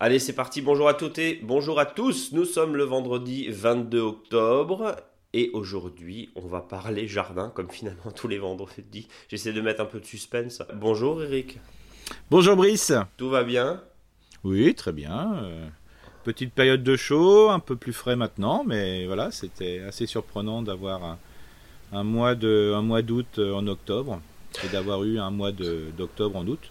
Allez, c'est parti. Bonjour à toutes et bonjour à tous. Nous sommes le vendredi 22 octobre. Et aujourd'hui, on va parler jardin, comme finalement tous les vendredis. J'essaie de mettre un peu de suspense. Bonjour Eric. Bonjour Brice. Tout va bien? Oui, très bien. Euh, petite période de chaud, un peu plus frais maintenant, mais voilà, c'était assez surprenant d'avoir un, mois de un mois d'août euh, en octobre et d'avoir eu un mois d'octobre en août.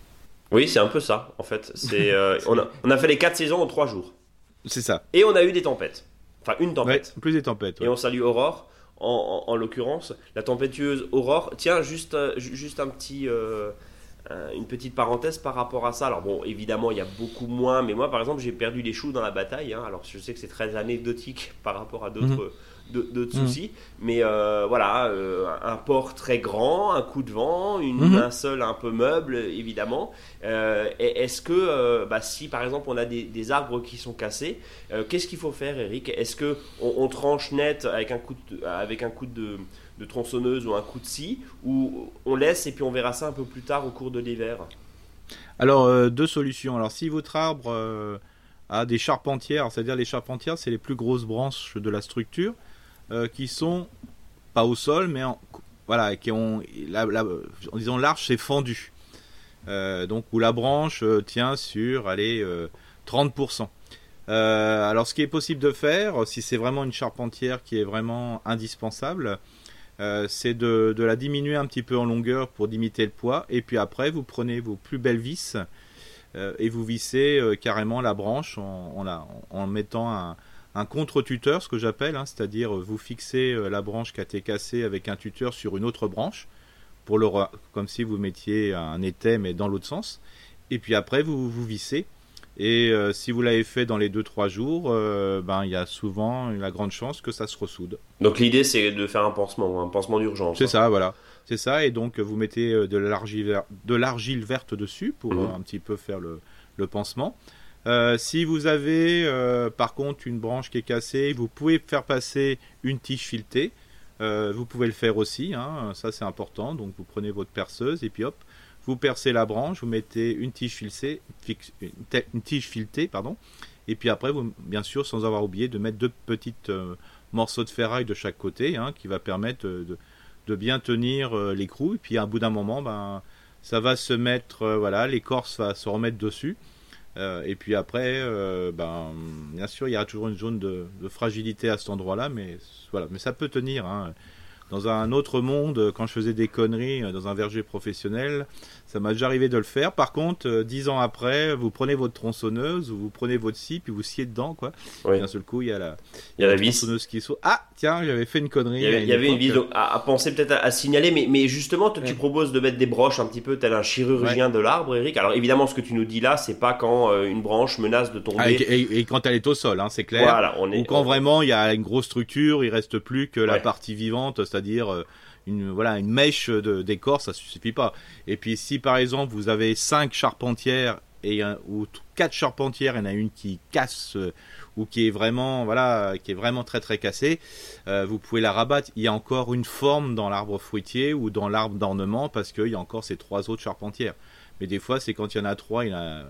Oui, c'est un peu ça, en fait. C'est, euh, on, a, on, a, fait les quatre saisons en trois jours. C'est ça. Et on a eu des tempêtes. Enfin, une tempête. plus des tempêtes. Et on salue Aurore, en, en, l'occurrence. La tempétueuse Aurore. Tiens, juste, euh, juste un petit, euh, une petite parenthèse par rapport à ça. Alors, bon, évidemment, il y a beaucoup moins. Mais moi, par exemple, j'ai perdu des choux dans la bataille. Hein. Alors, je sais que c'est très anecdotique par rapport à d'autres. Mmh. soucis. Mais euh, voilà, euh, un port très grand, un coup de vent, une, mmh. un seul un peu meuble, évidemment. Euh, Est-ce que, bah, si par exemple on a des, des arbres qui sont cassés, qu'est-ce qu'il faut faire, Eric? Est-ce que on, tranche net avec un coup de, avec un coup de, de, tronçonneuse ou un coup de scie, ou on laisse et puis on verra ça un peu plus tard au cours de l'hiver Alors, deux solutions. Alors, si votre arbre a des charpentières, c'est-à-dire les charpentières, c'est les plus grosses branches de la structure. Euh, qui sont pas au sol, mais en, voilà, qui ont, la, en disant l'arche c'est fendu. Euh, donc où la branche euh, tient sur allez 30%. alors ce qui est possible de faire, si c'est vraiment une charpentière qui est vraiment indispensable, c'est de, la diminuer un petit peu en longueur pour limiter le poids, et puis après vous prenez vos plus belles vis et vous vissez carrément la branche en, mettant un, contre-tuteur, ce que j'appelle, hein, c'est-à-dire euh, vous fixez euh, la branche qui a été cassée avec un tuteur sur une autre branche, pour comme si vous mettiez un étai mais dans l'autre sens, et puis après vous vous vissez. Et euh, si vous l'avez fait dans les 2-3 jours, ben il y a souvent la grande chance que ça se ressoude. Donc l'idée c'est de faire un pansement, un pansement d'urgence. C'est ça, voilà. C'est ça, et donc vous mettez de l'argile verte dessus pour mmh. un petit peu faire le, le pansement. Euh, si vous avez euh, par contre une branche qui est cassée, vous pouvez faire passer une tige filetée. Euh, vous pouvez le faire aussi, hein, ça c'est important. Donc vous prenez votre perceuse et puis hop, vous percez la branche, vous mettez une tige filetée, pardon, et puis après, vous, bien sûr, sans avoir oublié de mettre deux petites morceaux de ferraille de chaque côté, hein, qui va permettre de, de bien tenir l'écrou. Et puis à bout d'un moment, ben, ça va se mettre, voilà, l'écorce va se remettre dessus. Euh, et puis après, euh, ben, bien sûr, il y a toujours une zone de, de fragilité à cet endroit-là, mais voilà, mais ça peut tenir. Hein dans un autre monde, quand je faisais des conneries euh, dans un verger professionnel, ça m'a déjà arrivé de le faire. Par contre, euh, dix ans après, vous prenez votre tronçonneuse, vous prenez votre scie, puis vous sciez dedans, quoi. Oui. D'un seul coup, il y a la, il y a la, tronçonneuse qui saute. Ah, tiens, j'avais fait une connerie. Il y avait, une, vis à, penser peut-être à, signaler, mais, mais justement, toi, tu proposes de mettre des broches un petit peu tel un chirurgien de l'arbre, Eric. Alors évidemment, ce que tu nous dis là, c'est pas quand euh, une branche menace de tomber. Ah, et, quand elle est au sol, hein, c'est clair. Voilà, on est, Ou quand vraiment il y a une grosse structure, il reste plus que la partie vivante, c'est-à-dire euh, une voilà une mèche d'écorce, ça suffit pas. Et puis si par exemple vous avez cinq charpentières et ou quatre charpentières, il y en a une qui casse euh, ou qui est vraiment voilà qui est vraiment très très cassée, euh, vous pouvez la rabattre. Il y a encore une forme dans l'arbre fruitier ou dans l'arbre d'ornement parce qu'il y a encore ces trois autres charpentières. Mais des fois, c'est quand il y en a trois, il y en a.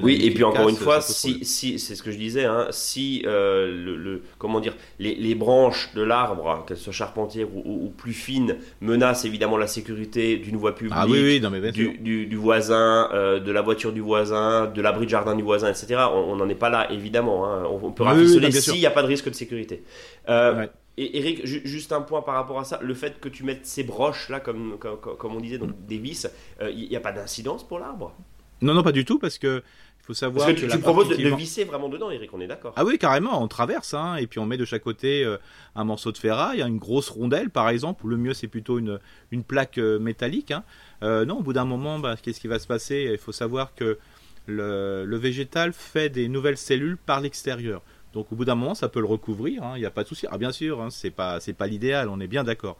oui, et puis encore une fois, si, si c'est ce que je disais, hein, si euh, le, comment dire, les, les branches de l'arbre, qu'elles soient charpentières ou, plus fines, menacent évidemment la sécurité d'une voie publique, ah, oui, oui, non, mais du, du, du, voisin, euh, de la voiture du voisin, de l'abri de jardin du voisin, etc. On n'en est pas là, évidemment. Hein. On, peut rafistoler s'il n'y a pas de risque de sécurité. Euh, et Eric, juste un point par rapport à ça, le fait que tu mettes ces broches là, comme, comme, on disait, donc des vis, il euh, n'y a pas d'incidence pour l'arbre? Non, non, pas du tout, parce que il faut savoir parce que, tu, proposes de, visser vraiment dedans, Eric, on est d'accord Ah oui, carrément, on traverse, hein, et puis on met de chaque côté euh, un morceau de ferraille, une grosse rondelle par exemple, ou le mieux c'est plutôt une, une plaque euh, métallique. Hein. non, au bout d'un moment, bah, qu'est-ce qui va se passer? Il faut savoir que le, le végétal fait des nouvelles cellules par l'extérieur. Donc au bout d'un moment, ça peut le recouvrir, hein, il n'y a pas de souci. Ah bien sûr, hein, c'est pas l'idéal, on est bien d'accord.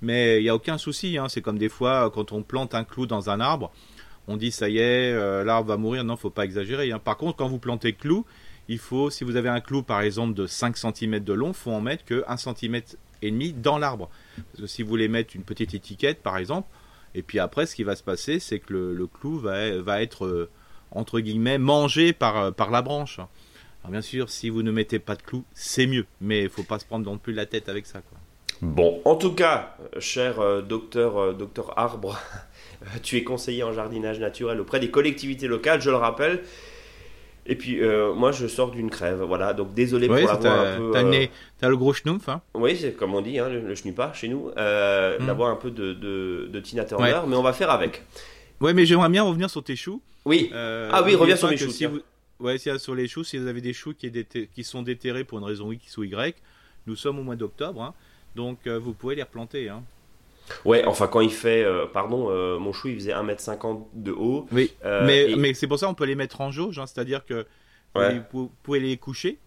Mais il n'y a aucun souci. Hein, c'est comme des fois quand on plante un clou dans un arbre, on dit ça y est, euh, l'arbre va mourir. Non, faut pas exagérer. Par contre, quand vous plantez clou, il faut, si vous avez un clou par exemple de 5 cm de long, faut en mettre que 1 cm et demi dans l'arbre. Parce que si vous voulez mettre une petite étiquette par exemple, et puis après ce qui va se passer, c'est que le, clou va, être euh, entre guillemets mangé par, euh, par la branche. Alors bien sûr, si vous ne mettez pas de clou, c'est mieux, mais il faut pas se prendre non plus la tête avec ça. Quoi. Bon, en tout cas, cher euh, docteur, docteur Arbre, tu es conseiller en jardinage naturel auprès des collectivités locales, je le rappelle. Et puis, euh, moi, je sors d'une crève, voilà. Donc, désolé pour l'avoir un peu. T'as euh... le gros schnouf, hein Oui, c'est comme on dit, hein, le, le pas chez nous. Euh, hmm. D'avoir un peu de, de, de Tina Turner, mais on va faire avec. Ouais, mais j'aimerais bien revenir sur tes choux. Oui. Euh, ah oui, reviens sur les choux. Si vous... Ouais, sur les choux, si vous avez des choux qui, qui, sont déterrés pour une raison X ou Y, nous sommes au mois d'octobre, hein, donc vous pouvez les replanter. Hein. Ouais, enfin quand il fait, euh, pardon, euh, mon chou il faisait 1m50 de haut. Oui, euh, mais, mais c'est pour ça qu'on peut les mettre en jauge, hein, c'est-à-dire que vous, pouvez les coucher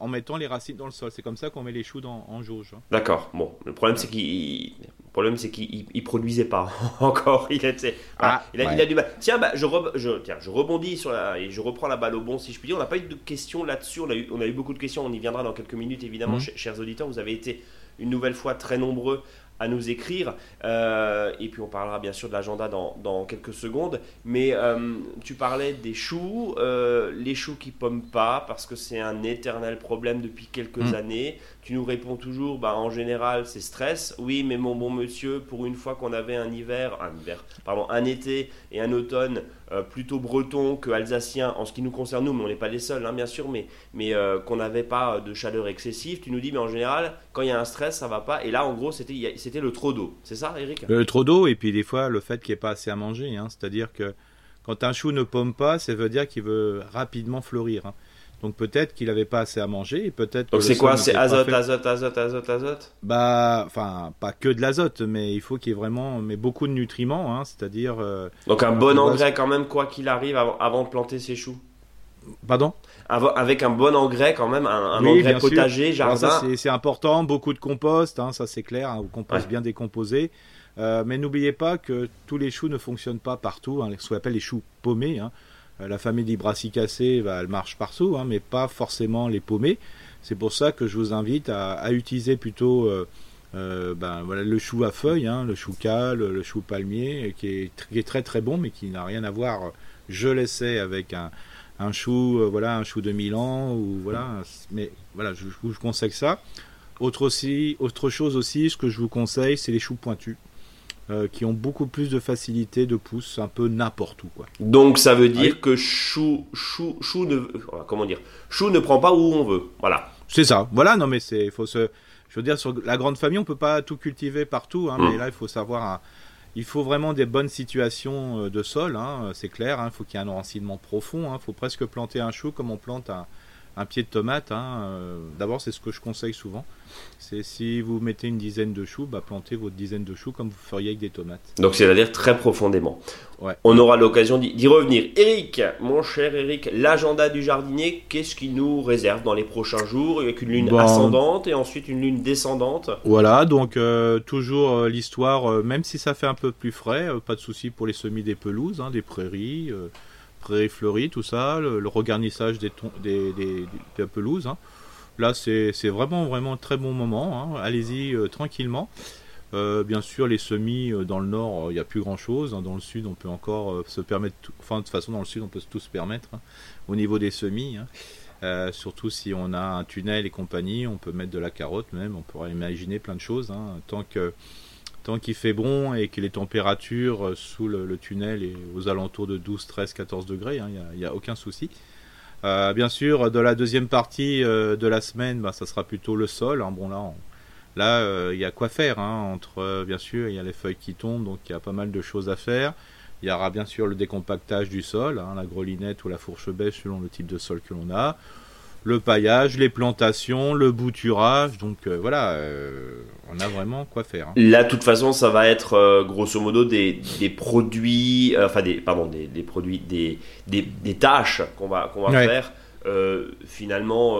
en mettant les racines dans le sol. C'est comme ça qu'on met les choux dans, en jauge. Hein. D'accord, bon, le problème c'est qu'il problème c'est qu'il produisait pas encore. Il était, ah, il, a, du mal. Tiens, bah, je, je, tiens, je rebondis sur la, et je reprends la balle au bon si je puis dire. On n'a pas eu de questions là-dessus. On a eu, on a eu beaucoup de questions. On y viendra dans quelques minutes évidemment, mhm. chers auditeurs. Vous avez été une nouvelle fois très nombreux à nous écrire. Euh, et puis on parlera bien sûr de l'agenda dans, dans, quelques secondes. Mais euh, tu parlais des choux, euh, les choux qui pomment pas parce que c'est un éternel problème depuis quelques mm. années. Tu nous réponds toujours, bah, en général c'est stress. Oui, mais mon bon monsieur, pour une fois qu'on avait un hiver, un hiver, pardon, un été et un automne euh, plutôt breton que alsacien en ce qui nous concerne nous, mais on n'est pas les seuls, hein, bien sûr, mais, mais euh, qu'on n'avait pas de chaleur excessive. Tu nous dis, mais en général, quand il y a un stress, ça va pas. Et là, en gros, c'était, le trop d'eau. C'est ça, Eric? Le trop d'eau, et puis des fois, le fait qu'il n'y ait pas assez à manger. Hein. c'est-à-dire que quand un chou ne pomme pas, ça veut dire qu'il veut rapidement fleurir. Hein. Donc peut-être qu'il n'avait pas assez à manger, et peut-être. Donc c'est quoi C'est azote, azote, azote, azote, azote? Bah, enfin, pas que de l'azote, mais il faut qu'il y ait vraiment, mais beaucoup de nutriments, hein, c'est-à-dire. Euh, Donc un bon engrais quand même, quoi qu'il arrive, avant, de planter ses choux? Pardon? Avec un bon engrais quand même, un, engrais potager, jardin? C'est important, beaucoup de compost, hein, ça c'est clair, un compost bien décomposé. Euh, mais n'oubliez pas que tous les choux ne fonctionnent pas partout, hein, ce qu'on appelle les choux paumés. Hein. Euh, la famille des brassicacées, bah, elle marche partout, hein, mais pas forcément les paumés. C'est pour ça que je vous invite à, utiliser plutôt euh, euh, ben, le chou à feuilles, hein, le chou cal, le chou palmier, qui est, très très bon, mais qui n'a rien à voir, je l'essaie, avec un, chou, voilà, un chou de Milan, ou voilà, mais voilà, je, vous conseille ça. Autre, aussi, autre chose aussi, ce que je vous conseille, c'est les choux pointus. Euh, qui ont beaucoup plus de facilité de pousse un peu n'importe où. Quoi. Donc ça veut dire que chou, chou, chou ne, comment dire, chou ne prend pas où on veut. Voilà. C'est ça. Voilà. Non mais c'est, faut se, je veux dire sur la grande famille, on peut pas tout cultiver partout, hein, mais mm. là il faut savoir. il faut vraiment des bonnes situations euh, de sol, hein, c'est clair. Hein. il faut qu'il y ait un enracinement profond. Il faut presque planter un chou comme on plante un, un pied de tomate. Hein, euh, d'abord, c'est ce que je conseille souvent. C'est si vous mettez une dizaine de choux, bah, plantez votre dizaine de choux comme vous feriez avec des tomates. Donc, c'est-à-dire très profondément. On aura l'occasion d'y revenir. Eric, mon cher Eric, l'agenda du jardinier, qu'est-ce qu'il nous réserve dans les prochains jours? Avec une lune ascendante et ensuite une lune descendante. Voilà, donc euh, toujours euh, l'histoire, même si ça fait un peu plus frais, pas de souci pour les semis des pelouses, hein, des prairies prairies tout ça, le, regarnissage des, des, pelouses. Hein. Là, c'est vraiment, vraiment très bon moment. Hein. Allez-y euh, tranquillement. Euh, bien sûr, les semis euh, dans le nord, il n'y a plus grand chose. Hein. Dans le sud, on peut encore se permettre. Enfin, de toute façon, dans le sud, on peut tout se permettre au niveau des semis. surtout si on a un tunnel et compagnie, on peut mettre de la carotte même. On pourrait imaginer plein de choses. Tant que tant qu'il fait bon et que les températures euh, sous le, tunnel est aux alentours de 12, 13, 14 degrés, il hein, n'y a, aucun souci. Euh, bien sûr, de la deuxième partie euh, de la semaine, bah, ça sera plutôt le sol. Hein. Bon là, là, il y a quoi faire. Hein, entre, bien sûr, il y a les feuilles qui tombent, donc il y a pas mal de choses à faire. Il y aura bien sûr le décompactage du sol, la grelinette ou la fourche bêche selon le type de sol que l'on a le paillage, les plantations, le bouturage. Donc euh, voilà, euh, on a vraiment quoi faire. Hein. Là, de toute façon, ça va être euh, grosso modo des, produits, enfin des, pardon, des, produits, des, des, tâches qu'on va, qu'on va faire finalement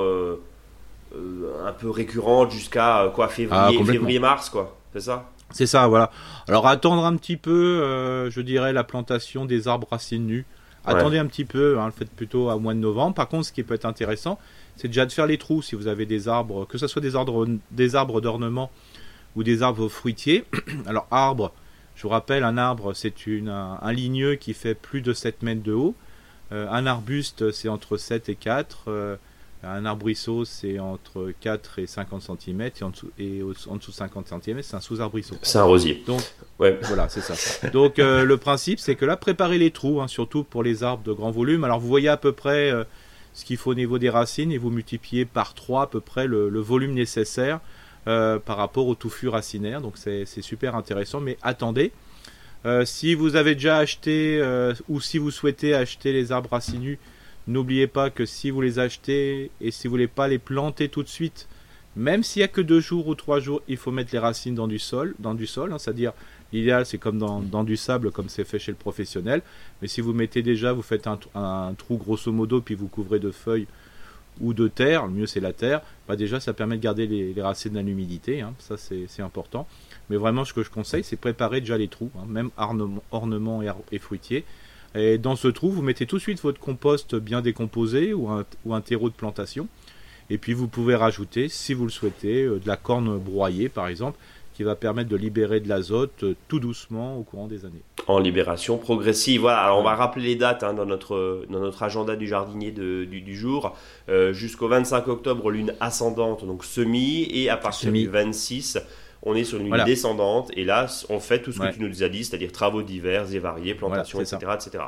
un peu récurrentes jusqu'à quoi février, ah, février, mars, quoi. C'est ça? C'est ça, voilà. Alors attendre un petit peu, je dirais, la plantation des arbres racines nus Attendez un petit peu, hein, le faites plutôt au mois de novembre. Par contre, ce qui peut être intéressant, c'est déjà de faire les trous si vous avez des arbres, que ce soit des arbres, d'ornement ou des arbres fruitiers. Alors, arbre, je vous rappelle, un arbre, c'est un, ligneux qui fait plus de 7 mètres de haut. Euh, un arbuste, c'est entre 7 et 4. Euh, un arbrisseau, c'est entre 4 et 50 cm. Et en dessous, et en dessous de 50 cm, c'est un sous-arbrisseau. C'est un rosier. Donc, ouais. voilà, c'est ça. Donc, euh, le principe, c'est que là, préparez les trous, hein, surtout pour les arbres de grand volume. Alors, vous voyez à peu près ce qu'il faut au niveau des racines et vous multipliez par 3 à peu près le, le volume nécessaire par rapport au touffu racinaire. Donc, c'est super intéressant. Mais attendez, euh, si vous avez déjà acheté euh, ou si vous souhaitez acheter les arbres racinus, n'oubliez pas que si vous les achetez et si vous voulez pas les planter tout de suite, même s'il n'y a que deux jours ou trois jours, il faut mettre les racines dans du sol, dans du sol, hein, c'est-à-dire l'idéal c'est comme dans, du sable comme c'est fait chez le professionnel. Mais si vous mettez déjà, vous faites un, trou grosso modo puis vous couvrez de feuilles ou de terre, le mieux c'est la terre, bah déjà ça permet de garder les, racines dans l'humidité, hein, ça c'est important. Mais vraiment, ce que je conseille, c'est préparer déjà les trous, hein, même ornements et, fruitiers. Et dans ce trou, vous mettez tout de suite votre compost bien décomposé ou un, terreau de plantation. Et puis vous pouvez rajouter, si vous le souhaitez, euh, de la corne broyée par exemple, qui va permettre de libérer de l'azote euh, tout doucement au courant des années. En libération progressive. Voilà, alors on va rappeler les dates hein, dans, notre, dans notre agenda du jardinier du, jour. Euh, jusqu'au 25 octobre, lune ascendante, donc semi, et à partir du 26, on est sur une ligne descendante et là on fait tout ce que tu nous as dit, c'est-à-dire travaux divers et variés, plantations, etc., etc.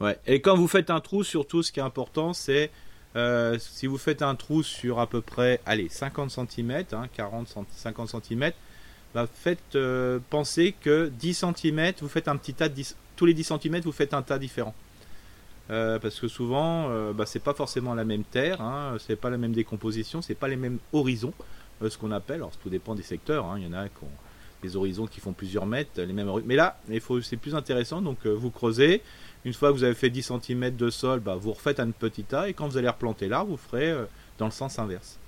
Ouais. Et quand vous faites un trou, surtout ce qui est important, c'est euh, si vous faites un trou sur à peu près, allez, 50 cm, 40, 50 cm, bah, faites euh, penser que 10 cm, vous faites un petit tas de 10, tous les 10 cm, vous faites un tas différent. Euh, parce que souvent, bah, c'est pas forcément la même terre, hein, c'est pas la même décomposition, c'est pas les mêmes horizons. Euh, ce qu'on appelle, alors tout dépend des secteurs, hein. il y en a qui ont des horizons qui font plusieurs mètres, les mêmes mais là, c'est plus intéressant, donc euh, vous creusez, une fois que vous avez fait 10 cm de sol, bah, vous refaites un petit tas, et quand vous allez replanter l'arbre, vous ferez euh, dans le sens inverse.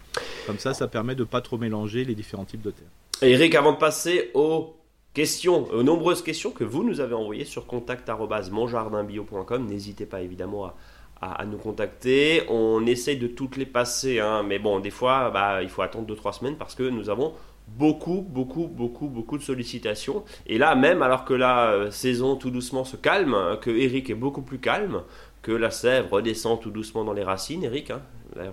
Comme ça, ça permet de pas trop mélanger les différents types de terre. Eric, avant de passer aux questions, aux nombreuses questions que vous nous avez envoyées sur contact.monjardinbio.com, n'hésitez pas évidemment à à, nous contacter. On essaye de toutes les passer, hein, mais bon, des fois, bah, il faut attendre 2-3 semaines parce que nous avons beaucoup, beaucoup, beaucoup, beaucoup de sollicitations. Et là, même alors que la euh, saison tout doucement se calme, hein, que Eric est beaucoup plus calme, que la sève redescend tout doucement dans les racines, Eric, hein,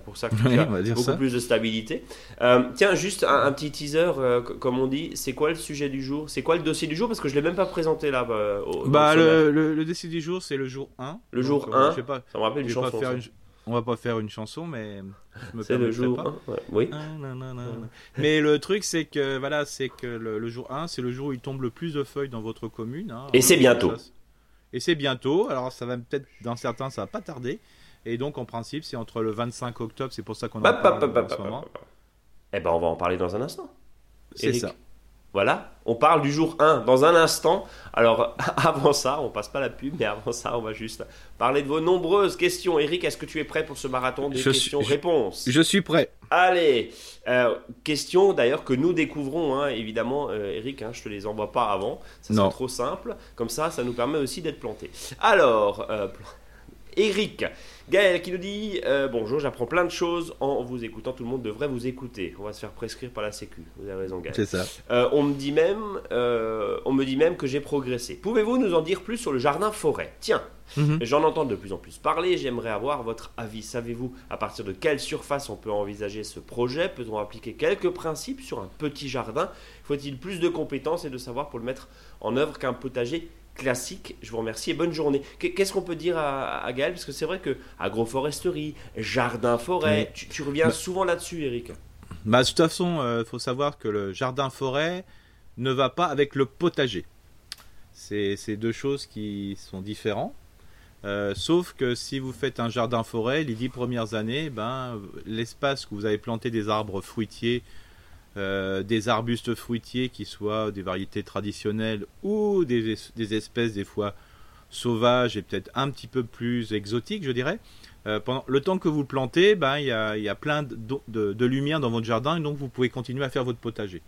pour ça que tu as beaucoup plus de stabilité. Euh, tiens, juste un, petit teaser, euh, comme on dit. C'est quoi le sujet du jour? C'est quoi le dossier du jour? Parce que je ne l'ai même pas présenté là. Bah, bah le, le, dossier du jour, c'est le jour 1. Le jour 1 euh, je sais pas, Ça me rappelle une chanson. Une... On va pas faire une chanson, mais c'est le jour 1. Oui. Ah, mais le truc, c'est que voilà, c'est que le, jour 1, c'est le jour où il tombe le plus de feuilles dans votre commune. Hein. Et c'est bientôt. Et c'est bientôt. Alors, ça va peut-être, dans certains, ça va pas tarder. Et donc, en principe, c'est entre le 25 octobre, c'est pour ça qu'on en parle en ce moment. Eh ben, on va en parler dans un instant. C'est ça. Voilà, on parle du jour 1 dans un instant. Alors, avant ça, on passe pas la pub, mais avant ça, on va juste parler de vos nombreuses questions. Eric, est-ce que tu es prêt pour ce marathon des questions-réponses je, suis prêt. Allez, euh, questions d'ailleurs que nous découvrons, hein, évidemment, euh, Eric, hein, je te les envoie pas avant, ça c'est trop simple. Comme ça, ça nous permet aussi d'être plantés. Alors, euh, Eric, Gaël qui nous dit euh, Bonjour, j'apprends plein de choses en vous écoutant. Tout le monde devrait vous écouter. On va se faire prescrire par la Sécu. Vous avez raison, Gaël. C'est ça. Euh, on, me dit même, euh, on me dit même que j'ai progressé. Pouvez-vous nous en dire plus sur le jardin forêt? Tiens, mhm. J'en entends de plus en plus parler, j'aimerais avoir votre avis. Savez-vous à partir de quelle surface on peut envisager ce projet? Peut-on appliquer quelques principes sur un petit jardin? Faut-il plus de compétences et de savoir pour le mettre en œuvre qu'un potager classique. Je vous remercie et bonne journée. Qu'est-ce qu'on peut dire à, Gaël? Parce que c'est vrai que agroforesterie, jardin-forêt, tu, reviens bah- souvent là-dessus, Eric. Bah, de toute façon, il euh, faut savoir que le jardin-forêt ne va pas avec le potager. C'est deux choses qui sont différentes. Euh, sauf que si vous faites un jardin-forêt, les dix premières années, ben, l'espace où vous avez planté des arbres fruitiers euh, des arbustes fruitiers qui soient des variétés traditionnelles ou des, espèces des fois sauvages et peut-être un petit peu plus exotiques, je dirais. Euh, pendant le temps que vous plantez, ben, il y, a, plein de, lumière dans votre jardin et donc vous pouvez continuer à faire votre potager.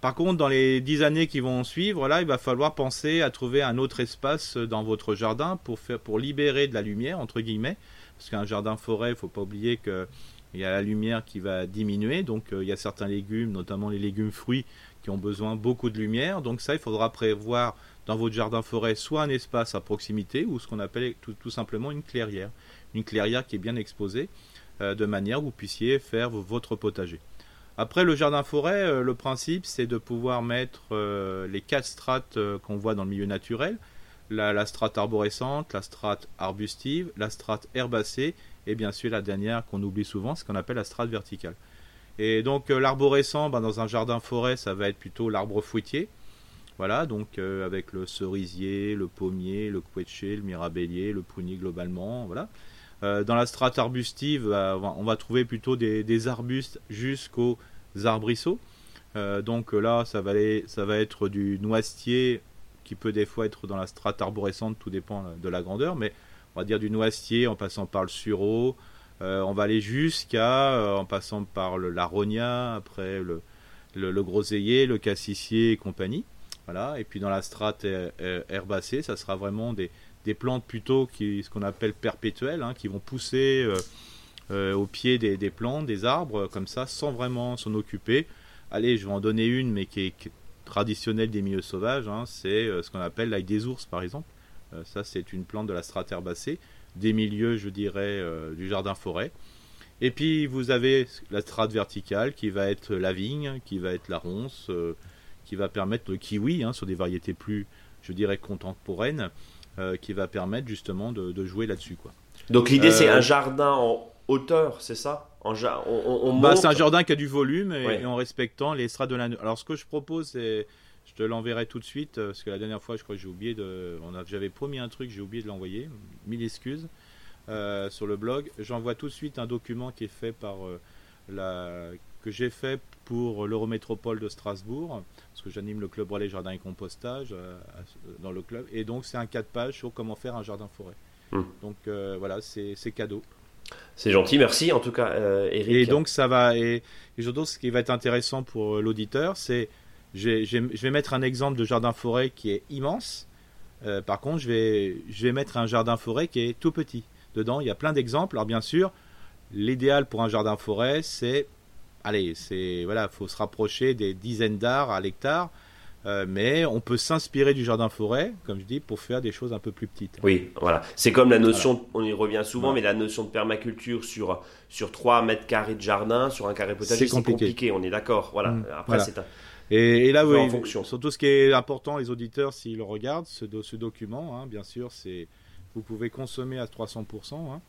par contre, dans les dix années qui vont suivre, là, il va falloir penser à trouver un autre espace dans votre jardin pour, faire, pour libérer de la lumière, entre guillemets. Parce qu'un jardin-forêt, il ne faut pas oublier qu'il y a la lumière qui va diminuer. Donc, il y a certains légumes, notamment les légumes fruits, qui ont besoin beaucoup de lumière. Donc, ça, il faudra prévoir dans votre jardin-forêt soit un espace à proximité ou ce qu'on appelle tout, simplement une clairière. Une clairière qui est bien exposée de manière que vous puissiez faire votre potager. Après le jardin forêt, euh, le principe c'est de pouvoir mettre euh, les quatre strates euh, qu'on voit dans le milieu naturel. La, strate arborescente, la strate arbustive, la strate herbacée et bien sûr la dernière qu'on oublie souvent, ce qu'on appelle la strate verticale. Et donc l'arborescent, ben, dans un jardin forêt, ça va être plutôt l'arbre fruitier. Voilà, donc avec le cerisier, le pommier, le couetcher, le mirabellier, le prunier globalement, voilà. Euh, dans la strate arbustive, euh, on va trouver plutôt des, arbustes jusqu'aux arbrisseaux. Euh, donc là, ça va, ça va être du noisetier qui peut des fois être dans la strate arborescente, tout dépend de la grandeur, mais on va dire du noisetier en passant par le sureau. on va aller jusqu'à, en passant par le l'aronia, après le, le, le, groseillier, le cassissier et compagnie. Voilà. Et puis dans la strate herbacée, ça sera vraiment des, des plantes plutôt qui ce qu'on appelle perpétuelles, hein, qui vont pousser euh, euh, au pied des, plantes, des arbres, comme ça, sans vraiment s'en occuper. Allez, je vais en donner une, mais qui est, traditionnelle des milieux sauvages, hein, c'est euh, ce qu'on appelle l'ail des ours, par exemple. Ça, c'est une plante de la strate herbacée, des milieux, je dirais, du jardin-forêt. Et puis, vous avez la strate verticale, qui va être la vigne, qui va être la ronce, qui va permettre le kiwi, hein, sur des variétés plus, je dirais, contemporaines. Euh, qui va permettre justement de, jouer là-dessus. Quoi. Donc l'idée c'est un euh, jardin en hauteur, c'est ça? En on, bah, C'est un jardin qui a du volume et, en respectant les strates de la... Alors ce que je propose c'est... Je te l'enverrai tout de suite euh, parce que la dernière fois je crois que j'ai oublié de... J'avais promis un truc, j'ai oublié de l'envoyer. Mille excuses. sur le blog. J'envoie tout de suite un document qui est fait par la que j'ai fait pour l'Eurométropole de Strasbourg, parce que j'anime le club relais jardin et compostage euh, dans le club. Et donc c'est un 4 pages sur comment faire un jardin forêt. Hmm. Donc euh, voilà, c'est cadeau. C'est gentil, merci en tout cas, euh, Eric. Et donc ça va, et, et ce qui va être intéressant pour l'auditeur, c'est je vais mettre un exemple de jardin forêt qui est immense. par contre, je vais, je vais mettre un jardin forêt qui est tout petit. Dedans, il y a plein d'exemples. Alors bien sûr, l'idéal pour un jardin forêt, c'est allez, c'est voilà, faut se rapprocher des dizaines d'arts à l'hectare. Euh, mais on peut s'inspirer du jardin forêt, comme je dis, pour faire des choses un peu plus petites. Oui, voilà. C'est comme la notion, on y revient souvent, mais la notion de permaculture sur, sur 3 mètres carrés de jardin, sur un carré potager, c'est compliqué. on est d'accord. Voilà. Mmh, Après, c'est un. Et, là, oui, en fonction. surtout ce qui est important, les auditeurs, s'ils le regardent, ce, ce document, hein, bien sûr, c'est vous pouvez consommer à 300%. Hein,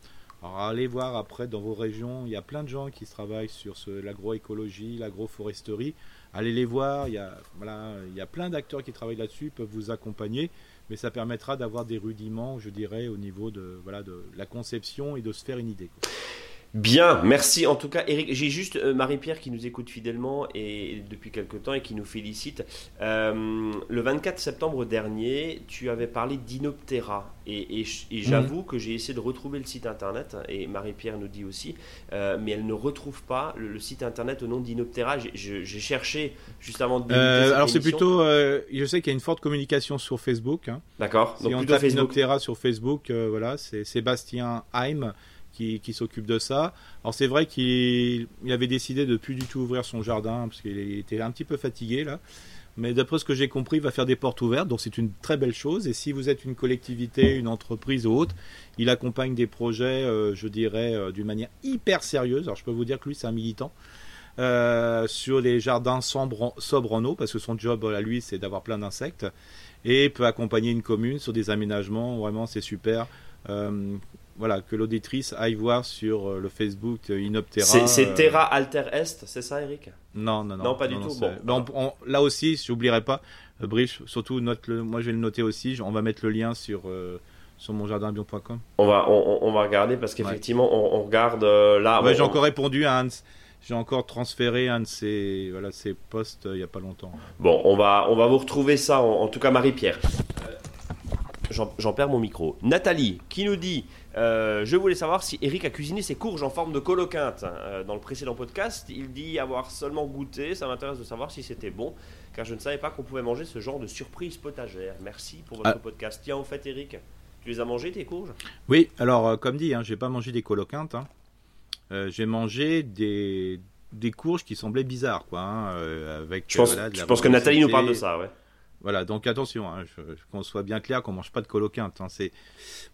alors allez voir après dans vos régions, il y a plein de gens qui travaillent sur l'agroécologie, l'agroforesterie. Allez les voir, il y a, voilà, il y a plein d'acteurs qui travaillent là-dessus, peuvent vous accompagner, mais ça permettra d'avoir des rudiments, je dirais, au niveau de, voilà, de la conception et de se faire une idée. Bien, merci en tout cas Eric. J'ai juste euh, Marie-Pierre qui nous écoute fidèlement et depuis quelque temps et qui nous félicite. Euh, le 24 septembre dernier, tu avais parlé d'Inoptera et, j'avoue que j'ai essayé de retrouver le site internet et Marie-Pierre nous dit aussi, euh, mais elle ne retrouve pas le, site internet au nom d'Inoptera. J'ai cherché juste avant de Alors c'est plutôt, je sais qu'il y a une forte communication sur Facebook. Hein. D'accord. Si on tape Inoptera sur Facebook, voilà, c'est Sébastien Heim qui, s'occupe de ça. Alors c'est vrai qu'il avait décidé de plus du tout ouvrir son jardin parce qu'il était un petit peu fatigué là. Mais d'après ce que j'ai compris, il va faire des portes ouvertes, donc c'est une très belle chose. Et si vous êtes une collectivité, une entreprise ou autre, il accompagne des projets, euh, je dirais, euh, d'une manière hyper sérieuse. Alors je peux vous dire que lui, c'est un militant. Euh, sur les jardins sobres en, eau, parce que son job à lui, c'est d'avoir plein d'insectes. Et peut accompagner une commune sur des aménagements, vraiment, c'est super voilà, que l'auditrice aille voir sur euh, le Facebook Inoptera. C'est euh, Terra Alter Est, c'est ça, Eric? Non, non, non. Non, pas du tout. Bon, là aussi, je n'oublierai pas, euh, Brice, surtout note -le, moi je vais le noter aussi, on va mettre le lien sur, sur monjardinbio.com. On va, on, va regarder parce qu'effectivement, on, regarde là. Ouais, j'ai encore répondu à Hans. J'ai encore transféré un de ces, voilà, ces posts il n'y a pas longtemps. Bon, on va, on va vous retrouver ça, en, en tout cas Marie-Pierre. J'en perds mon micro. Nathalie qui nous dit euh, Je voulais savoir si Eric a cuisiné ses courges en forme de coloquinte. Euh, dans le précédent podcast, il dit avoir seulement goûté. Ça m'intéresse de savoir si c'était bon, car je ne savais pas qu'on pouvait manger ce genre de surprise potagère. Merci pour votre ah. podcast. Tiens, en fait, Eric, tu les as mangées tes courges? Oui, alors, euh, comme dit, hein, j'ai pas mangé des coloquintes. Hein. j'ai mangé des, des courges qui semblaient bizarres, quoi. Hein, avec, je pense, je pense que Nathalie nous parle de ça, ouais. Voilà, donc attention, hein, qu'on soit bien clair, qu'on mange pas de coloquinte. Hein, c'est,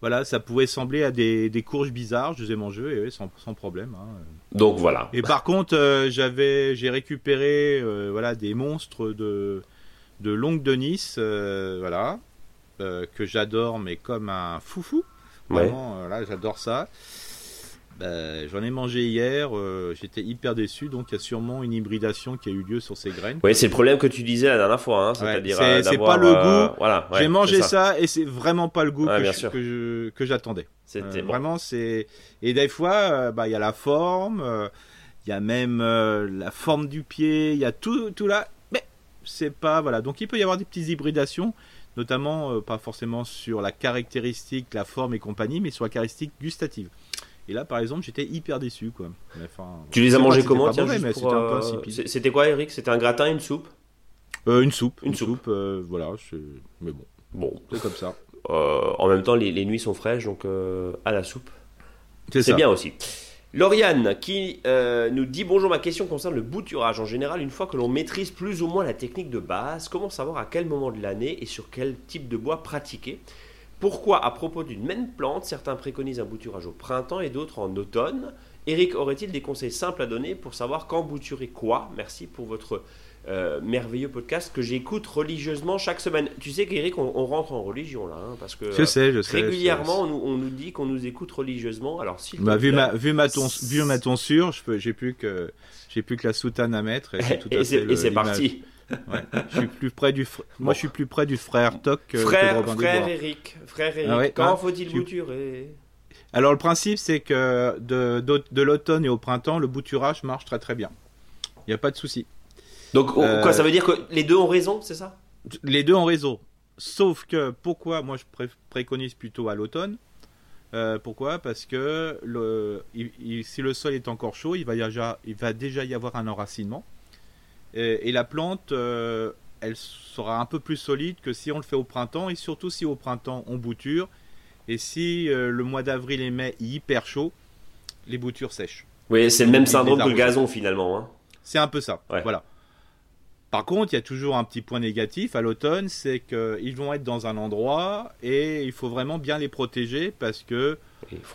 voilà, ça pouvait sembler à des, des, courges bizarres, je les ai mangées sans, sans, problème. Hein. Donc voilà. Et par contre, euh, j'avais, j'ai récupéré, euh, voilà, des monstres de de longue de Nice, euh, voilà, que j'adore, mais comme un foufou. Vraiment, là, j'adore ça. Bah, j'en ai mangé hier, euh, j'étais hyper déçu, donc il y a sûrement une hybridation qui a eu lieu sur ces graines. Oui, c'est le problème que tu disais la dernière fois, hein, c'est-à-dire euh, c'est pas le euh, goût. voilà, J'ai mangé ça. et c'est vraiment pas le goût que, que j'attendais. C'était vraiment c'est et des fois bah il y a la forme, il y a même la forme du pied, il y a tout tout là, mais c'est pas voilà. Donc il peut y avoir des petites hybridations notamment pas forcément sur la caractéristique, la forme et compagnie, mais sur la caractéristique gustative. Et là, par exemple, j'étais hyper déçu. Quoi. tu les as mangés comment euh, C'était quoi, Eric? C'était un gratin, une soupe? Euh, Une soupe. Une, soupe, euh, voilà. Mais bon. Bon. C'est comme ça. en même temps, les, nuits sont fraîches, donc à la soupe. C'est bien aussi. Lauriane qui nous dit Bonjour, ma question concerne le bouturage. En général, une fois que l'on maîtrise plus ou moins la technique de base, comment savoir à quel moment de l'année et sur quel type de bois pratiquer? Pourquoi, à propos d'une même plante, certains préconisent un bouturage au printemps et d'autres en automne? Eric aurait-il des conseils simples à donner pour savoir quand bouturer quoi? Merci pour votre euh, merveilleux podcast que j'écoute religieusement chaque semaine. Tu sais qu'Eric, on, rentre en religion là, hein, parce que je sais, je sais, régulièrement On, nous, dit qu'on nous écoute religieusement. Alors si bah, vu, ma, vu ma ton, vu ma tonsure, j'ai plus que j'ai plus que la soutane à mettre et c'est parti je suis plus près du Moi, je suis plus près du frère Toc frère, que frère Eric. Frère Eric. Ah Quand ah, faut-il bouturer Alors, le principe, c'est que de, de, l'automne et au printemps, le bouturage marche très très bien. Il n'y a pas de souci. Donc, quoi, euh, ça veut dire que les deux ont raison, c'est ça? Les deux ont raison. Sauf que, pourquoi moi je préconise plutôt à l'automne? Euh, pourquoi? Parce que le, si le sol est encore chaud, il va, déjà, il va déjà y avoir un enracinement. Et, la plante, euh, elle sera un peu plus solide que si on le fait au printemps, et surtout si au printemps on bouture, et si euh, le mois d'avril et mai est hyper chaud, les boutures sèchent. Oui, c'est le même syndrome que le gazon finalement. Hein. C'est un peu ça. Voilà. Par contre, il y a toujours un petit point négatif à l'automne, c'est qu'ils vont être dans un endroit et il faut vraiment bien les protéger parce que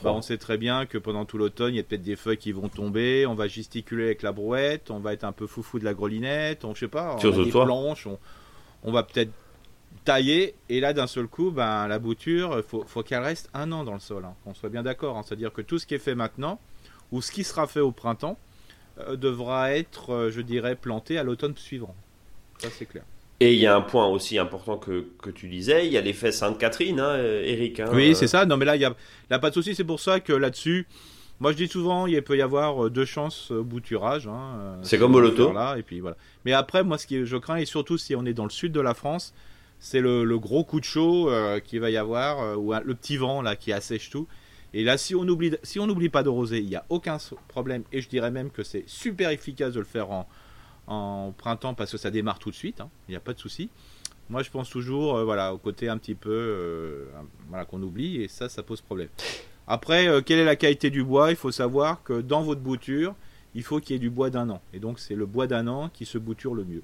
bah, on sait très bien que pendant tout l'automne, il y a peut-être des feuilles qui vont tomber, on va gesticuler avec la brouette, on va être un peu foufou de la grelinette, on ne sait pas, on a des planches, on, va peut-être tailler et là d'un seul coup, ben, la bouture, faut, faut qu'elle reste un an dans le sol, hein, qu'on soit bien d'accord. Hein. C'est-à-dire que tout ce qui est fait maintenant ou ce qui sera fait au printemps euh, devra être, euh, je dirais, planté à l'automne suivant. Ça c'est clair. Et il y a un point aussi important que, que tu disais, il y a l'effet Sainte-Catherine, hein, Eric. Hein, oui, c'est ça. Non, mais là, il n'y a, pas de souci. C'est pour ça que là-dessus, moi je dis souvent, il peut y avoir euh, deux chances au bouturage. Hein, euh, c'est comme au loto. Là, et puis voilà. Mais après, moi, ce que je crains, et surtout si on est dans le sud de la France, c'est le, gros coup de chaud euh, qu'il va y avoir, ou le petit vent là qui assèche tout. Et là, si on oublie, si on n'oublie pas de roser, il n'y a aucun problème. Et je dirais même que c'est super efficace de le faire en, en printemps parce que ça démarre tout de suite, hein. il n'y a pas de souci. Moi, je pense toujours euh, voilà, au côté un petit peu euh, voilà, qu'on oublie et ça, ça pose problème. Après, euh, quelle est la qualité du bois? Il faut savoir que dans votre bouture, il faut qu'il y ait du bois d'un an. Et donc, c'est le bois d'un an qui se bouture le mieux.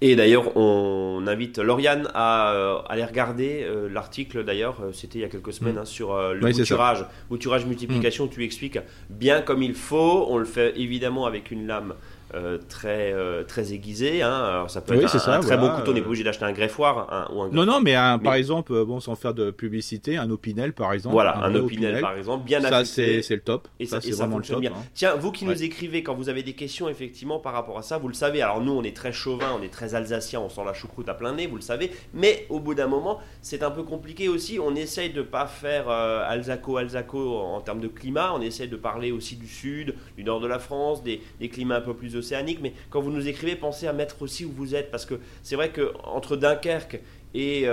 Et d'ailleurs, on invite Lauriane à, aller regarder l'article, d'ailleurs, c'était il y a quelques semaines, mm. hein, sur le bouturage. Bouturage multiplication, mm. tu expliques bien comme il faut. On le fait évidemment avec une lame euh, très, euh, très aiguisé. Hein. Alors, ça peut être un, très bon couteau, on n'est pas obligé d'acheter un greffoir ou un Non, non, mais, par exemple, euh, bon, sans faire de publicité, un opinel par exemple. Voilà, un, opinel, par exemple, bien Ça, c'est le top. Et ça, c'est vraiment le top. Bien. Hein. Tiens, vous qui nous écrivez, quand vous avez des questions, effectivement, par rapport à ça, vous le savez. Alors, nous, on est très chauvin, on est très alsacien, on sent la choucroute à plein nez, vous le savez. Mais au bout d'un moment, c'est un peu compliqué aussi. On essaye de pas faire alsaco, alsaco en, termes de climat. On essaye de parler aussi du sud, du nord de la France, des, des climats un peu plus océanique, mais quand vous nous écrivez, pensez à mettre aussi où vous êtes, parce que c'est vrai que entre Dunkerque et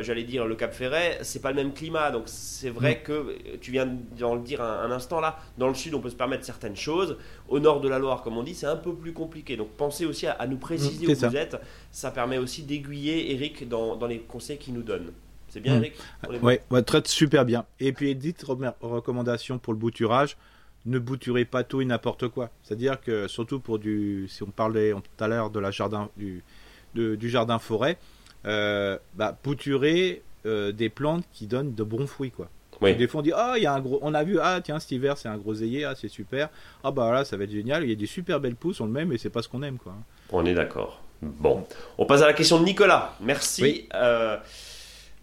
j'allais dire le Cap Ferret, c'est pas le même climat. Donc c'est vrai mm. que tu viens d'en le dire un, instant là. Dans le sud, on peut se permettre certaines choses. Au nord de la Loire, comme on dit, c'est un peu plus compliqué. Donc pensez aussi à, nous préciser mm, où vous êtes. Ça permet aussi d'aiguiller Eric dans, dans les conseils qu'il nous donne. C'est bien, Eric Oui, ouais, très super bien. Et puis, dites recommandation pour le bouturage ne bouturez pas tout et n'importe quoi. C'est-à-dire que, surtout pour du. Si on parlait tout à l'heure de la jardin, du, du jardin forêt, euh, bah, bouturez euh, des plantes qui donnent de bons fruits, quoi. Des fois, on dit, ah, il y a un gros, on a vu, ah, tiens, cet hiver, c'est un groseillier, ah, c'est super. Ah, bah là, ça va être génial. Il y a des super belles pousses, on le met, mais c'est pas ce qu'on aime, quoi. On est d'accord. Bon, on passe à la question de Nicolas. Merci. Euh, euh,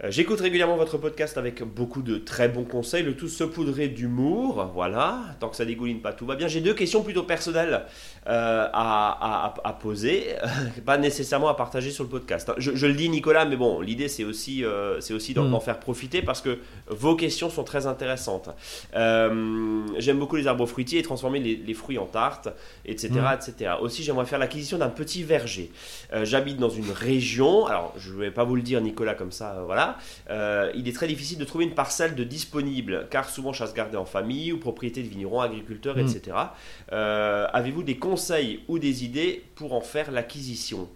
j'écoute régulièrement votre podcast avec beaucoup de très bons conseils, le tout saupoudré d'humour, voilà, tant que ça dégouline pas, tout va bien. J'ai deux questions plutôt personnelles euh, à, à, poser, pas nécessairement à partager sur le podcast. Je, le dis Nicolas, mais bon, l'idée c'est aussi, euh, c'est aussi d'en mm. faire profiter parce que vos questions sont très intéressantes. j'aime beaucoup les arbres fruitiers et transformer les, fruits en tarte, etc. Mm. etc. Aussi, j'aimerais faire l'acquisition d'un petit verger. J'habite dans une région, alors je ne vais pas vous le dire Nicolas comme ça, voilà euh, il est très difficile de trouver une parcelle de disponible, car souvent chasse gardée en famille ou propriété de vignerons, agriculteurs, mm. etc. Euh, avez-vous des conseils ou des idées pour en faire l'acquisition?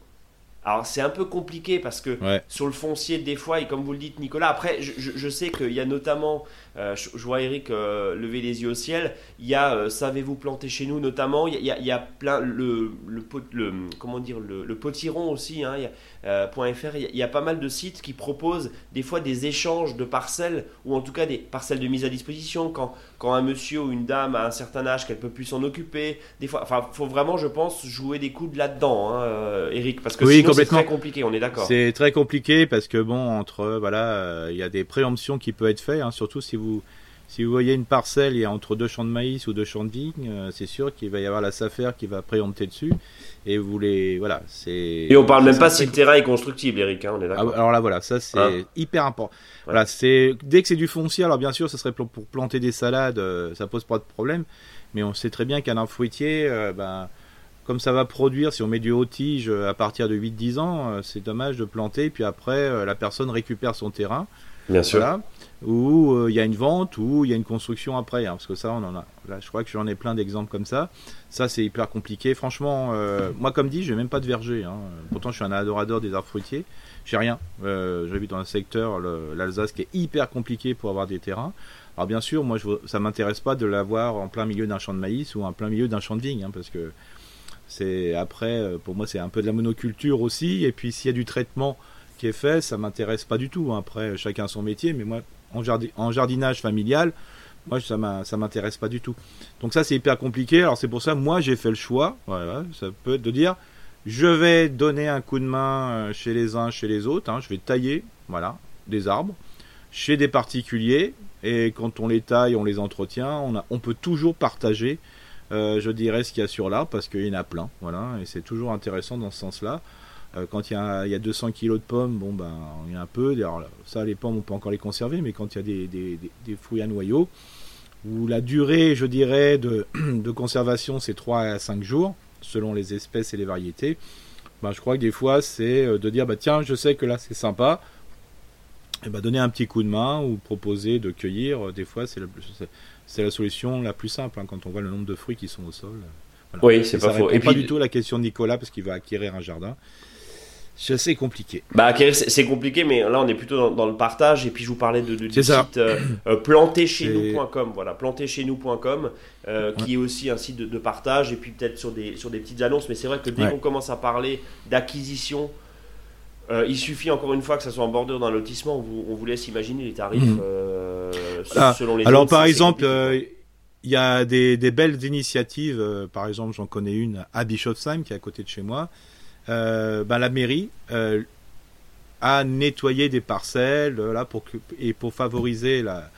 Alors c'est un peu compliqué parce que sur le foncier des fois et comme vous le dites Nicolas après je, sais qu'il y a notamment euh, je, vois Eric lever les yeux au ciel il y a savez-vous planter chez nous notamment il y a, il y a plein le, le, le, comment dire le, potiron aussi hein, euh, .fr, il y, a pas mal de sites qui proposent des fois des échanges de parcelles ou en tout cas des parcelles de mise à disposition quand, quand un monsieur ou une dame a un certain âge qu'elle peut plus s'en occuper. Des fois, enfin, faut vraiment, je pense, jouer des coudes là-dedans, hein, euh, Eric, parce que sinon c'est très compliqué. On est d'accord. C'est très compliqué parce que bon, entre voilà, euh, il y a des préemptions qui peuvent être faites, hein, surtout si vous si vous voyez une parcelle, il y a entre deux champs de maïs ou deux champs de vigne, c'est sûr qu'il va y avoir la SAFER qui va préempter dessus. Et vous les voilà c'est et on parle même pas si le terrain est constructible Eric hein, on est d'accord. Ah, alors là voilà ça c'est hein hyper important. Voilà c'est dès que c'est du foncier alors bien sûr ça serait pour, planter des salades euh, ça pose pas de problème. Mais on sait très bien qu'un arbre fruitier euh, ben comme ça va produire, si on met du haut-tige euh, à partir de 8-10 ans, c'est dommage de planter, puis après, la personne récupère son terrain. Bien sûr où euh, il y a une vente, ou il y a une construction après. Hein, parce que ça, on en a. Là, je crois que j'en ai plein d'exemples comme ça. Ça, c'est hyper compliqué. Franchement, euh, moi, comme dit, j'ai même pas de verger. Hein. Pourtant, je suis un adorateur des arbres fruitiers. J'ai rien. Euh, J'habite dans un secteur, l'Alsace, qui est hyper compliqué pour avoir des terrains. Alors, bien sûr, moi, je, ça m'intéresse pas de l'avoir en plein milieu d'un champ de maïs ou en plein milieu d'un champ de vigne, hein, parce que c'est après, pour moi, c'est un peu de la monoculture aussi. Et puis, s'il y a du traitement qui est fait, ça m'intéresse pas du tout. Après, chacun son métier, mais moi, en, jardinage familial, moi ça m'intéresse pas du tout. Donc ça c'est hyper compliqué. Alors c'est pour ça moi j'ai fait le choix, ça peut de dire je vais donner un coup de main euh, chez les uns, chez les autres. Hein. je vais tailler, voilà, des arbres chez des particuliers. Et quand on les taille, on les entretient, on, peut toujours partager, euh, je dirais, ce qu'il y a sur l'arbre parce qu'il y en a plein, voilà. Et c'est toujours intéressant dans ce sens-là. Euh, quand il y, a, il y, a, 200 kilos de pommes, bon ben il y a un peu. Alors, ça, les pommes, on peut encore les conserver, mais quand il y a des, des, des, fruits à noyaux, où la durée, je dirais, de, de conservation, c'est 3 à 5 jours, selon les espèces et les variétés. Ben, je crois que des fois, c'est euh, de dire, bah, tiens, je sais que là, c'est sympa. Et ben, donner un petit coup de main ou proposer de cueillir, euh, des fois, c'est la, c'est la solution la plus simple hein, quand on voit le nombre de fruits qui sont au sol. Oui, c'est pas faux. Et pas du tout la question de Nicolas parce qu'il va acquérir un jardin. C'est assez compliqué. Bah, c'est compliqué, mais là, on est plutôt dans, le partage. Et puis, je vous parlais de, du site euh, euh planterchez-nous.com. Voilà, planterchez-nous.com, euh, qui est aussi un site de, partage. Et puis, peut-être sur des, sur des petites annonces. Mais c'est vrai que dès qu'on commence à parler d'acquisition, euh, il suffit encore une fois que ça soit en bordure d'un lotissement. On vous, on vous, laisse imaginer les tarifs mhm. selon les Alors, par exemple, il y a des, des belles initiatives. par exemple, j'en connais une à Bischofsheim, qui est à côté de chez moi euh, ben, la mairie euh, a nettoyé des parcelles euh, là pour et pour favoriser la,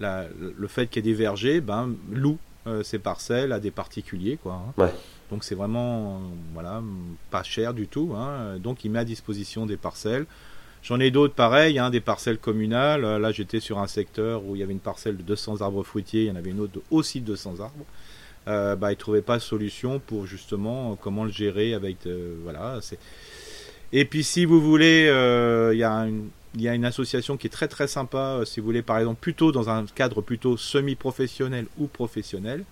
le fait qu'il y ait des vergers, ben, loue ces parcelles à des particuliers quoi. Hein. Donc c'est vraiment voilà pas cher du tout. Hein. Donc il met à disposition des parcelles. J'en ai d'autres pareils, hein, des parcelles communales. Là, j'étais sur un secteur où il y avait une parcelle de 200 arbres fruitiers, il y en avait une autre de aussi 200 arbres euh, bah, ils trouvaient pas de solution pour justement comment le gérer avec euh, voilà c'est Et puis si vous voulez, il y a une il y a une association qui est très très sympa, si vous voulez par exemple plutôt dans un cadre plutôt semi-professionnel ou professionnel,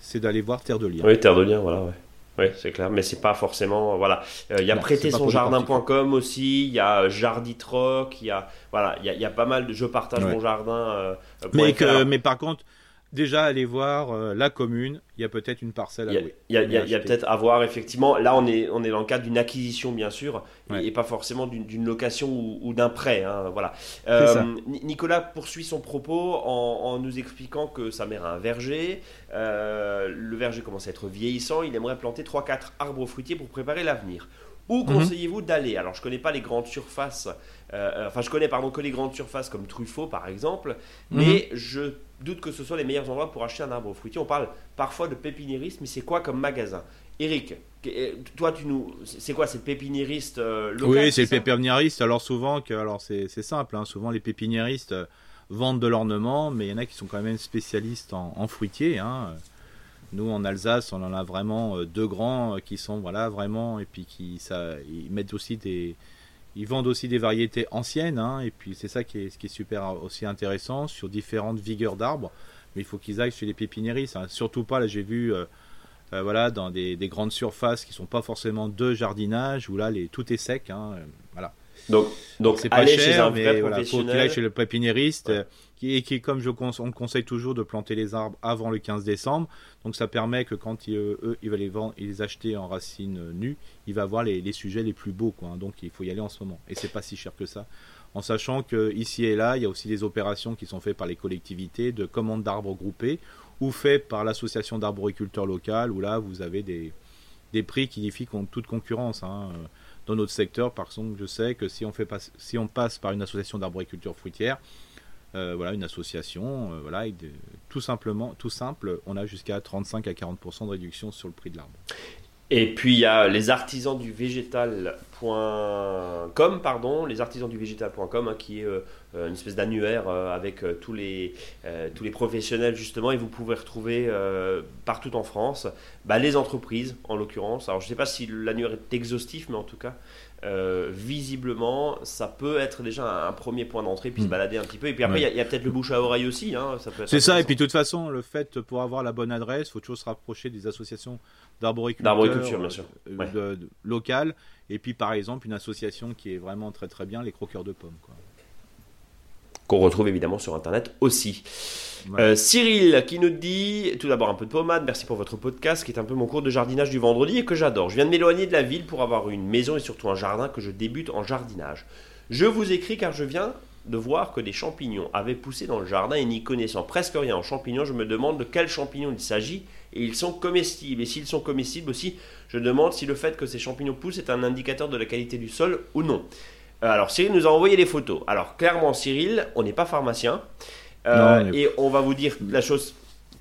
c'est d'aller voir Terre de Liens. Oui, Terre de Liens, voilà, ouais. Oui, c'est clair, mais c'est pas forcément. Voilà. Euh, il y a prêter-son-jardin.com aussi, il y a Jarditroc, il y a. Voilà, il y a, pas mal de. Je partage mon jardin. Euh, mais, que, mais par contre, déjà aller voir euh, la commune, il y a peut-être une parcelle à louer. Il y a, peut-être à voir, effectivement. Là, on est, on est dans le cadre d'une acquisition, bien sûr, et, pas forcément d'une location ou, d'un prêt. Hein, voilà. Euh, Nicolas poursuit son propos en, nous expliquant que sa mère a un verger. Euh, le verger commence à être vieillissant. Il aimerait planter 3-4 arbres fruitiers pour préparer l'avenir. Où mhm. conseillez-vous d'aller? Alors, je ne connais pas les grandes surfaces, enfin, je connais pardon, que les grandes surfaces comme Truffaut, par exemple, mhm. mais je doute que ce soit les meilleurs endroits pour acheter un arbre fruitier. On parle parfois de pépiniériste, mais c'est quoi comme magasin? Eric, euh, toi, tu nous, c'est quoi, c'est pépiniériste euh, Oui, c'est le pépiniériste. Alors souvent, que, alors c'est, simple. Hein. souvent, les pépiniéristes euh, vendent de l'ornement, mais il y en a qui sont quand même spécialistes en, fruitiers. Hein. Nous, en Alsace, on en a vraiment deux grands qui sont voilà vraiment et puis qui ça, ils mettent aussi des ils vendent aussi des variétés anciennes, hein, et puis c'est ça qui est, qui est super aussi intéressant sur différentes vigueurs d'arbres. Mais il faut qu'ils aillent chez les pépiniéristes. Hein. Surtout pas, là j'ai vu, euh, euh, voilà, dans des, grandes surfaces qui sont pas forcément de jardinage où là les, tout est sec. Hein, euh, voilà. Donc, donc c'est pas cher, mais voilà, faut qu'il aille chez le pépiniériste qui, comme je on conseille toujours de planter les arbres avant le 15 décembre. Donc ça permet que quand il, eux, il va les vendre, ils les acheter en racines nues, il va avoir les, sujets les plus beaux. Hein. Donc il faut y aller en ce moment. Et c'est pas si cher que ça. En sachant que ici et là, il y a aussi des opérations qui sont faites par les collectivités de commandes d'arbres groupés ou faites par l'association d'arboriculteurs locales, où là vous avez des, prix qui défient toute concurrence. Hein dans notre secteur, par exemple, je sais que si on, fait pas, si on passe par une association d'arboriculture fruitière, euh, voilà, une association, euh, voilà, tout simplement, tout simple, on a jusqu'à 35 à 40% de réduction sur le prix de l'arbre. Et puis il y a les artisans du végétal.com, pardon, les artisans du végétal.com, hein, qui est euh, une espèce d'annuaire avec tous, les, tous les professionnels justement, et vous pouvez retrouver partout en France bah, les entreprises en l'occurrence. Alors je ne sais pas si l'annuaire est exhaustif, mais en tout cas, euh, visiblement, ça peut être déjà un, premier point d'entrée, puis se hmm. balader un petit peu. Et puis après, il y a, peut-être le bouche à oreille aussi. Hein, c'est ça, et puis de toute façon, le fait pour avoir la bonne adresse, il faut toujours se rapprocher des associations d'arboriculture bien sûr. Euh, locales. Et puis par exemple, une association qui est vraiment très très bien, les croqueurs de pommes. Quoi qu'on retrouve évidemment sur Internet aussi. Euh, Cyril qui nous dit tout d'abord un peu de pommade, merci pour votre podcast qui est un peu mon cours de jardinage du vendredi et que j'adore. Je viens de m'éloigner de la ville pour avoir une maison et surtout un jardin que je débute en jardinage. Je vous écris car je viens de voir que des champignons avaient poussé dans le jardin et n'y connaissant presque rien en champignons, je me demande de quels champignons il s'agit et ils sont comestibles. Et s'ils sont comestibles aussi, je demande si le fait que ces champignons poussent est un indicateur de la qualité du sol ou non. Euh, alors Cyril nous a envoyé les photos. Alors clairement Cyril, on n'est pas pharmacien. Euh, et on va vous dire la chose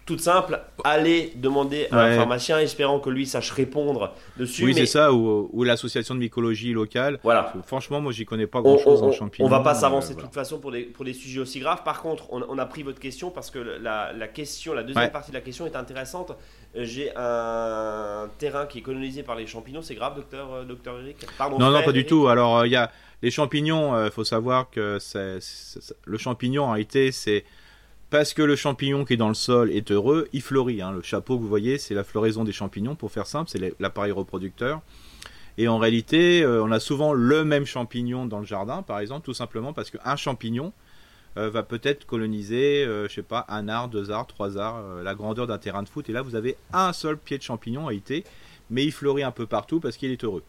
toute simple, allez demander à un pharmacien, espérant que lui sache répondre dessus. Oui, c'est ça, ou, l'association de mycologie locale. Voilà. Franchement, moi, j'y connais pas grand-chose en champignons. On va pas s'avancer de toute façon pour des, pour des sujets aussi graves. Par contre, on, a pris votre question parce que la, la question, la deuxième partie de la question est intéressante. J'ai un terrain qui est colonisé par les champignons. C'est grave, docteur, euh, docteur Eric? Pardon, Non, non, pas du tout. Alors, il y a les champignons, il euh, faut savoir que le champignon en réalité, c'est parce que le champignon qui est dans le sol est heureux, il fleurit. Hein. Le chapeau que vous voyez, c'est la floraison des champignons, pour faire simple, c'est l'appareil reproducteur. Et en réalité, euh, on a souvent le même champignon dans le jardin, par exemple, tout simplement parce qu'un champignon euh, va peut-être coloniser, je je sais pas, un art, deux arts, trois arts, la grandeur d'un terrain de foot. Et là, vous avez un seul pied de champignon en réalité, mais il fleurit un peu partout parce qu'il est heureux.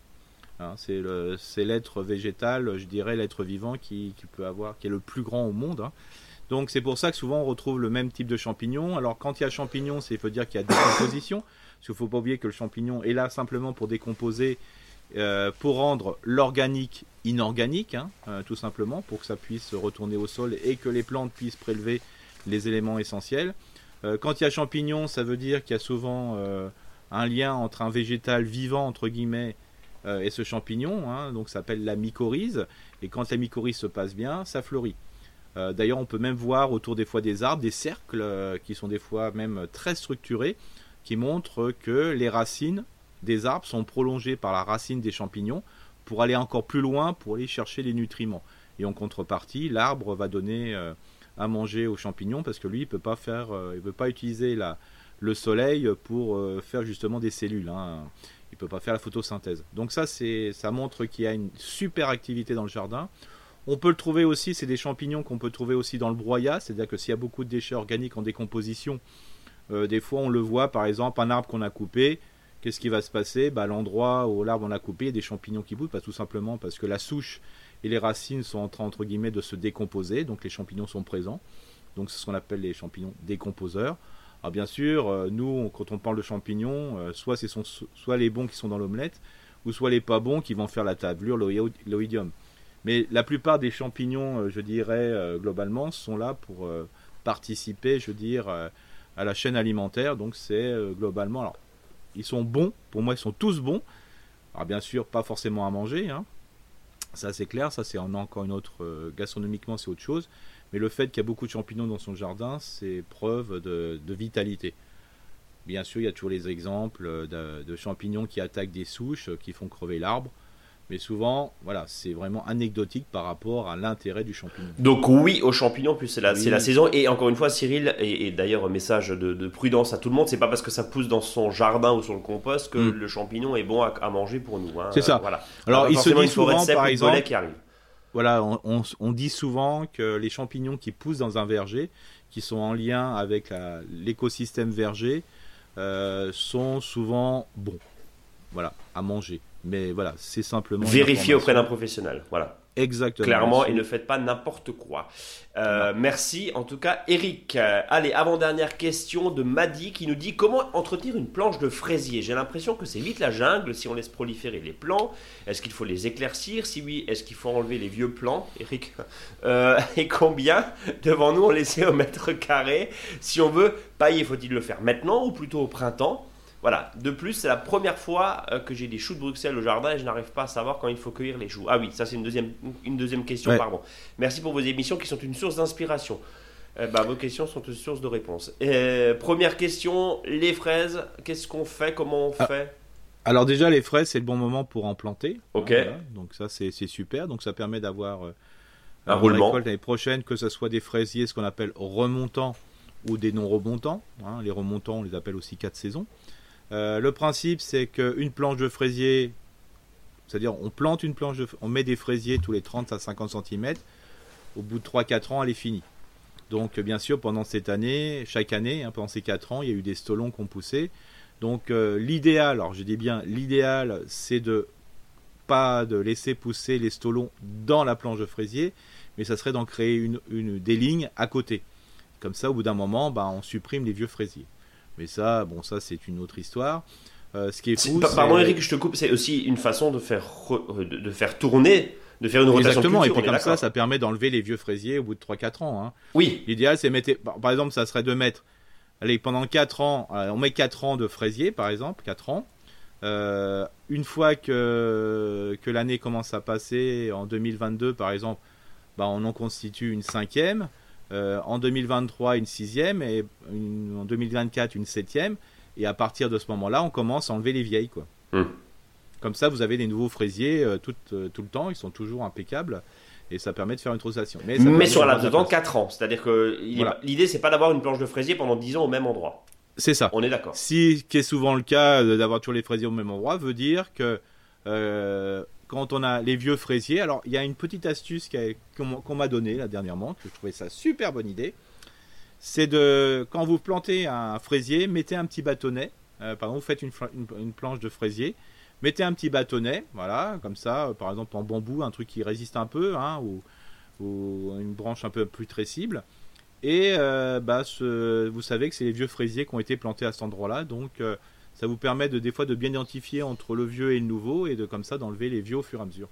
Hein, c'est l'être végétal, je dirais l'être vivant qui, peut avoir, qui est le plus grand au monde. Hein. Donc c'est pour ça que souvent on retrouve le même type de champignon. Alors quand il y a champignon, c'est faut dire qu'il y a décomposition, parce qu'il faut pas oublier que le champignon est là simplement pour décomposer, euh, pour rendre l'organique inorganique, hein, euh, tout simplement, pour que ça puisse retourner au sol et que les plantes puissent prélever les éléments essentiels. Euh, quand il y a champignon, ça veut dire qu'il y a souvent un lien entre un végétal vivant entre guillemets et ce champignon, hein, donc s'appelle la mycorhize. Et quand la mycorhize se passe bien, ça fleurit. Euh, d'ailleurs, on peut même voir autour des fois des arbres des cercles euh, qui sont des fois même très structurés, qui montrent que les racines des arbres sont prolongées par la racine des champignons pour aller encore plus loin, pour aller chercher les nutriments. Et en contrepartie, l'arbre va donner à manger aux champignons parce que lui, il peut pas faire, il veut pas utiliser la, le soleil pour faire justement des cellules. Hein. Il peut pas faire la photosynthèse. Donc ça, c'est, ça montre qu'il y a une super activité dans le jardin. On peut le trouver aussi, c'est des champignons qu'on peut trouver aussi dans le broyat, c'est-à-dire que s'il y a beaucoup de déchets organiques en décomposition, euh, des fois on le voit, par exemple, un arbre qu'on a coupé, qu'est-ce qui va se passer? Bah, L'endroit où l'arbre on a coupé, il y a des champignons qui boutent, pas tout simplement parce que la souche et les racines sont en train, de se décomposer, donc les champignons sont présents. Donc c'est ce qu'on appelle les champignons décomposeurs. Alors bien sûr, euh, nous, quand on parle de champignons, euh, soit ce sont soit les bons qui sont dans l'omelette, ou soit les pas bons qui vont faire la tablure, l'oïdium. Mais la plupart des champignons, euh, je dirais, globalement, sont là pour participer, je veux dire, à la chaîne alimentaire. Donc c'est globalement... Alors, ils sont bons, pour moi ils sont tous bons. Alors bien sûr, pas forcément à manger, hein. ça c'est clair, ça c'est encore une autre... gastronomiquement c'est autre chose. Mais le fait qu'il y a beaucoup de champignons dans son jardin, c'est preuve de, vitalité. Bien sûr, il y a toujours les exemples de champignons qui attaquent des souches, qui font crever l'arbre. Mais souvent, voilà, c'est vraiment anecdotique par rapport à l'intérêt du champignon. Donc oui aux champignons, plus c'est la, la, saison. Et encore une fois, Cyril, et, d'ailleurs, message de, prudence à tout le monde, c'est pas parce que ça pousse dans son jardin ou sur le compost que mm. le champignon est bon à, manger pour nous. Hein. C'est ça. voilà. Alors, il se dit souvent, par exemple, qui arrive. Voilà, on, dit souvent que les champignons qui poussent dans un verger, qui sont en lien avec l'écosystème verger, euh, sont souvent bons. Voilà, à manger. Mais voilà, c'est simplement. Vérifiez auprès d'un professionnel. Voilà. Exactement. Clairement, et ne faites pas n'importe quoi. Euh, merci en tout cas, Eric. Euh, allez, avant-dernière question de Maddy qui nous dit comment entretenir une planche de fraisier? J'ai l'impression que c'est vite la jungle si on laisse proliférer les plants. Est-ce qu'il faut les éclaircir? Si oui, est-ce qu'il faut enlever les vieux plants, Eric? Euh, Et combien devant-nous on laisser au mètre carré? Si on veut pailler, faut-il le faire maintenant ou plutôt au printemps? Voilà. De plus, c'est la première fois euh, que j'ai des choux de Bruxelles au jardin et je n'arrive pas à savoir quand il faut cueillir les choux. Ah oui, ça c'est une deuxième, une deuxième question, pardon. Merci pour vos émissions qui sont une source d'inspiration. Euh, bah, vos questions sont une source de réponse. Euh, première question, les fraises, qu'est-ce qu'on fait? Comment on ah. fait? Alors déjà, les fraises, c'est le bon moment pour en planter. Ok. Donc ça, c'est super. Donc ça permet d'avoir un roulement l'année prochaine, que ce soit des fraisiers, ce qu'on appelle remontants ou des non remontants. Hein. Les remontants, on les appelle aussi quatre saisons. Euh, le principe, c'est qu'une planche de fraisier, c'est-à-dire on plante une planche, on met des fraisiers tous les 30 à 50 cm. Au bout de 3-4 ans, elle est finie. Donc, bien sûr, pendant cette année, chaque année, hein, pendant ces 4 ans, il y a eu des stolons qui ont poussé. Donc, euh, l'idéal, alors je dis bien, l'idéal, c'est de pas de laisser pousser les stolons dans la planche de fraisier, mais ça serait d'en créer une, des lignes à côté. Comme ça, au bout d'un moment, bah, on supprime les vieux fraisiers. Mais ça, bon, ça c'est une autre histoire. Euh, ce qui est fou, Pardon Eric, je te coupe, c'est aussi une façon de faire, de faire tourner de faire une rotation Exactement, et puis comme ça, ça permet d'enlever les vieux fraisiers au bout de 3-4 ans. Hein. Oui. L'idéal, c'est mettre, par exemple, ça serait de mettre, allez, pendant 4 ans, euh, on met 4 ans de fraisiers, par exemple, 4 ans. Euh, une fois que, que l'année commence à passer, en 2022, par exemple, bah, on en constitue une cinquième. Euh, en 2023 une sixième et en 2024 une septième. Et à partir de ce moment-là, on commence à enlever les vieilles. Quoi. Hmm. Comme ça, vous avez des nouveaux fraisiers euh, tout, euh, tout, le temps, ils sont toujours impeccables. Et ça permet de faire une rotation. Mais, Mais sur la de temps, 4 ans. C'est-à-dire que l'idée, c'est pas d'avoir une planche de fraisier pendant 10 ans au même endroit. C'est ça. On est d'accord. Si, qui est souvent le cas d'avoir toujours les fraisiers au même endroit, veut dire que quand on a les vieux fraisiers. Alors, il y a une petite astuce qu'on m'a donnée là dernièrement, que je trouvais ça super bonne idée. C'est de, quand vous plantez un fraisier, mettez un petit bâtonnet. Euh, par exemple, vous faites une, planche de fraisier, mettez un petit bâtonnet, voilà, comme ça, euh, par exemple en bambou, un truc qui résiste un peu, hein, ou, une branche un peu plus tressible. Et euh, bah, vous savez que c'est les vieux fraisiers qui ont été plantés à cet endroit-là, donc ça vous permet de des fois de bien identifier entre le vieux et le nouveau et de comme ça d'enlever les vieux au fur et à mesure.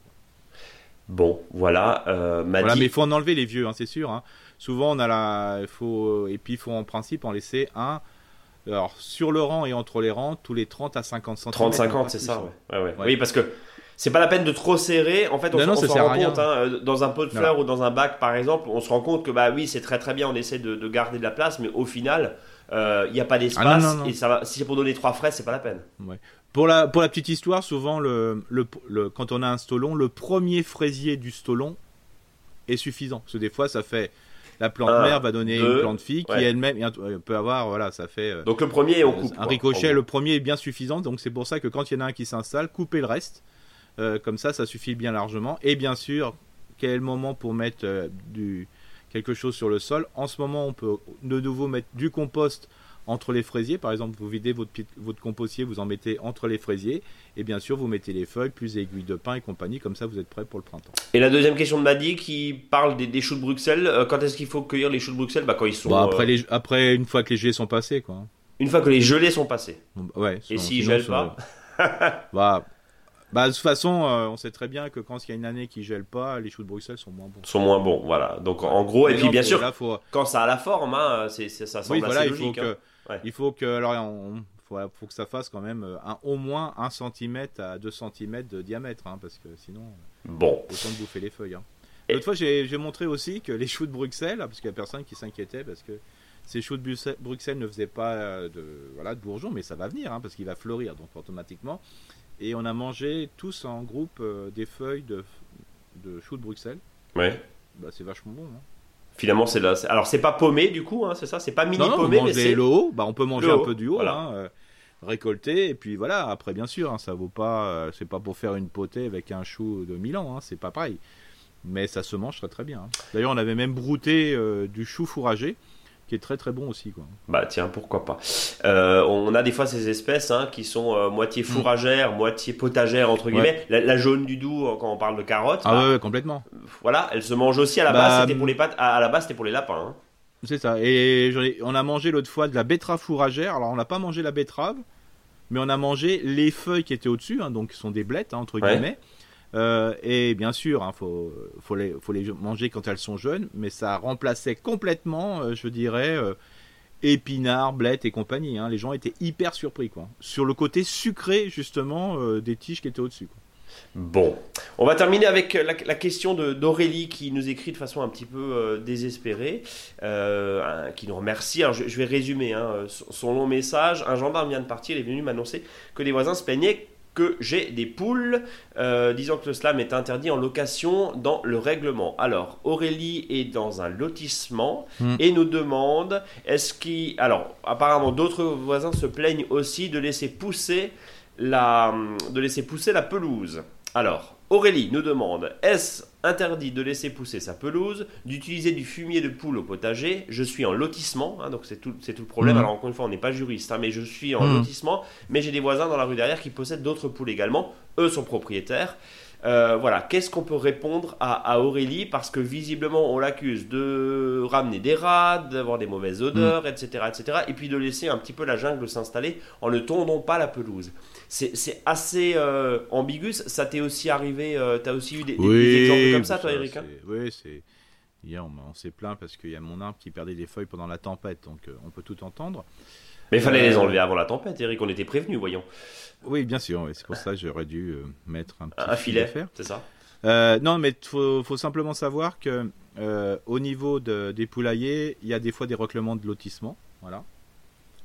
Bon, voilà. Euh, voilà mais il faut en enlever les vieux, hein, c'est sûr. Hein. Souvent, on a la, faut et puis il faut en principe en laisser un. Alors sur le rang et entre les rangs, tous les 30 à 50 cm. 30-50, c'est ça. Ouais. Ouais, Oui, parce que c'est pas la peine de trop serrer. En fait, on, se rend compte, hein, euh, dans un pot de fleurs ou dans un bac, par exemple, on se rend compte que bah oui, c'est très très bien, on essaie de, de garder de la place, mais au final, il n'y a pas d'espace. Ah, non. Et ça va, si c'est pour donner trois fraises, c'est pas la peine. Pour la, pour la petite histoire, souvent, le, le, le- quand on a un stolon, le premier fraisier du stolon est suffisant. Parce que des fois, ça fait. La plante Un, mère va donner deux, une plante fille qui ouais. elle-même euh, peut avoir. Voilà, ça fait. euh, Donc le premier, on euh, coupe. un ricochet, le premier est bien suffisant. Donc c'est pour ça que quand il y en a un qui s'installe, coupez le reste. Euh, comme ça, ça suffit bien largement. Et bien sûr, quel est moment pour mettre euh, du, quelque chose sur le sol En ce moment, on peut de nouveau mettre du compost entre les fraisiers. Par exemple, vous videz votre, votre compostier, vous en mettez entre les fraisiers. Et bien sûr, vous mettez les feuilles, plus les aiguilles de pin et compagnie. Comme ça, vous êtes prêt pour le printemps. Et la deuxième question de Maddy qui parle des, des choux de Bruxelles. Euh, quand est-ce qu'il faut cueillir les choux de Bruxelles? Bah, Quand ils sont. Après, euh, les, après, une fois que les gelées sont passées, quoi. Une fois que les gelées sont passées. Bah, ouais, Et s'ils sinon, gèlent pas? bah, bah, de toute façon, euh, on sait très bien que quand il y a une année qui gèle pas, les choux de Bruxelles sont moins bons. sont moins bons. Voilà. Donc en gros, et puis non, bien sûr, là, faut- quand ça a la forme, hein, c'est, ça semble oui, voilà, assez il faut que, hein. Ouais. il faut que, alors, on, faut, faut que ça fasse quand même euh, un, au moins 1 cm à 2 cm de diamètre, hein, parce que sinon, Bon. autant de bouffer les feuilles. Hein. Et- L'autre fois, j'ai montré aussi que les choux de Bruxelles, parce qu'il y a personne qui s'inquiétait, parce que ces choux de Bruxelles, ne faisaient pas euh, de, voilà, de bourgeons, mais ça va venir, hein, parce qu'il va fleurir, donc automatiquement. Et on a mangé tous en groupe euh, des feuilles de, de choux de Bruxelles. Ouais. Bah, c'est vachement bon. hein. Finalement, c'est là. Alors, c'est pas paumé du coup, hein, c'est ça? C'est pas mini Non, non, paumé, on mais c'est. le haut. Bah, on peut manger le un haut, peu du haut, voilà. hein, euh, récolter. Et puis voilà, après, bien sûr, hein, ça vaut pas. euh, c'est pas pour faire une potée avec un chou de Milan, hein, c'est pas pareil. Mais ça se mange très très bien. D'ailleurs, on avait même brouté euh, du chou fourragé, qui est très très bon aussi. Quoi. Bah tiens, pourquoi pas. Euh, on a des fois ces espèces hein, qui sont euh, moitié fourragères, moitié potagères entre Ouais. guillemets. La, la jaune du doux euh, quand on parle de carottes, Ah bah, ouais, complètement. voilà, elle se mange aussi à la Bah, base. C'était pour les pâtes. À, à la base, c'était pour les lapins. hein. C'est ça. Et ai- on a mangé l'autre fois de la betterave fourragère. Alors, on n'a pas mangé la betterave, mais on a mangé les feuilles qui étaient au-dessus, hein, donc qui sont des blettes, entre Ouais. guillemets. Euh, et bien sûr, il faut, faut, les, manger quand elles sont jeunes, mais ça remplaçait complètement, euh, je dirais, euh, épinards, blettes et compagnie. hein. Les gens étaient hyper surpris, quoi. Sur le côté sucré, justement, euh, des tiges qui étaient au-dessus. Bon, on va terminer avec la, question d'Aurélie qui nous écrit de façon un petit peu désespérée, qui nous remercie. Alors je, je vais résumer hein, son, son long message. Un gendarme vient de partir, il est venu m'annoncer que les voisins se plaignaient que j'ai des poules, euh, disant que le slam est interdit en location dans le règlement. Alors, Aurélie est dans un lotissement Hmm. et nous demande est-ce qu'il. Alors, apparemment, d'autres voisins se plaignent aussi de laisser pousser la, de laisser pousser la pelouse. Alors, Aurélie nous demande est-ce interdit de laisser pousser sa pelouse, d'utiliser du fumier de poule au potager? Je suis en lotissement, hein, donc c'est tout, c'est tout le problème. Mhm. Alors, encore une fois, on n'est pas juriste, hein, mais je suis en Mhm. lotissement, mais j'ai des voisins dans la rue derrière qui possèdent d'autres poules également. Eux sont propriétaires. Euh, voilà, qu'est-ce qu'on peut répondre à, à Aurélie? Parce que visiblement, on l'accuse de ramener des rats, d'avoir des mauvaises odeurs, etc., etc. Et puis de laisser un petit peu la jungle s'installer en ne tondant pas la pelouse. C'est assez euh, ambigu. Ça t'est aussi arrivé euh, T'as aussi eu des, des- des exemples comme ça, toi, Eric hein Oui, c'est. Hier, on, on s'est plaint parce qu'il y a mon arbre qui perdait des feuilles pendant la tempête, donc euh, on peut tout entendre. Mais il fallait les enlever avant la tempête, Eric. On était prévenus, voyons. Oui, bien sûr, oui, c'est pour ça que j'aurais dû mettre un petit Un fil filet, à faire. c'est ça non, mais il faut, faut simplement savoir que au niveau de- des poulaillers, il y a des fois des règlements de lotissement, voilà,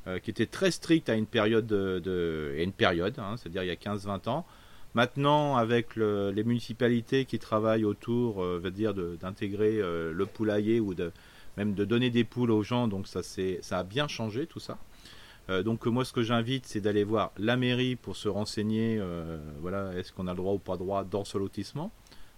euh, qui étaient très stricts à une période de, une période, hein, c'est-à-dire il y a 15-20 ans. Maintenant, avec le- les municipalités qui travaillent autour, euh, veut dire d'intégrer euh, le poulailler ou même de donner des poules aux gens, donc ça ça a bien changé tout ça. Euh, donc moi ce que j'invite c'est d'aller voir la mairie pour se renseigner, voilà, est-ce qu'on a le droit ou pas droit dans ce lotissement.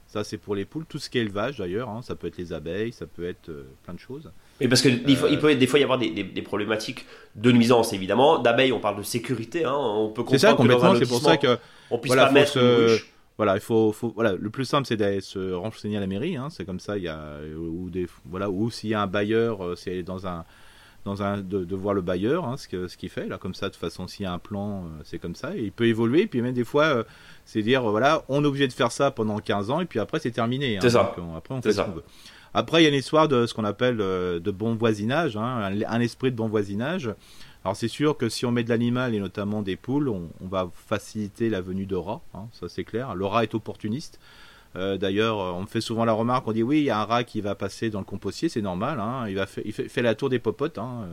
Ça c'est pour les poules, tout ce qui est élevage d'ailleurs, hein, ça peut être les abeilles, ça peut être plein de choses. Oui, parce que il, faut- Euh, il peut des fois y avoir des, des- des problématiques de nuisance, évidemment. D'abeilles, on parle de sécurité. Hein. On peut C'est ça comprendre dans un complètement, c'est pour ça lotissement, que on puisse voilà, pas mettre se- une ruche. Voilà, il faut, faut- voilà, le plus simple c'est d'aller se renseigner à la mairie, hein, c'est comme ça, il y a ou des, voilà, ou s'il y a un bailleur, euh, c'est dans un, dans un, de, de voir le bailleur, hein, ce que, ce qu'il fait là, comme ça, de toute façon, s'il y a un plan, euh, c'est comme ça, et il peut évoluer, puis même des fois, c'est dire, voilà, on est obligé de faire ça pendant 15 ans, et puis après c'est terminé. hein, C'est ça. on- après on C'est fait ce ça. qu'on veut. Après, il y a une histoire de ce qu'on appelle euh, de bon voisinage, hein, un, esprit de bon voisinage. Alors c'est sûr que si on met de l'animal et notamment des poules, on, on va faciliter la venue de rats, hein, ça c'est clair. Le rat est opportuniste. Euh, D'ailleurs, euh, on me fait souvent la remarque, on dit oui, il y a un rat qui va passer dans le compostier, c'est normal, hein, il, va fait, il fait, fait la tour des popotes. hein,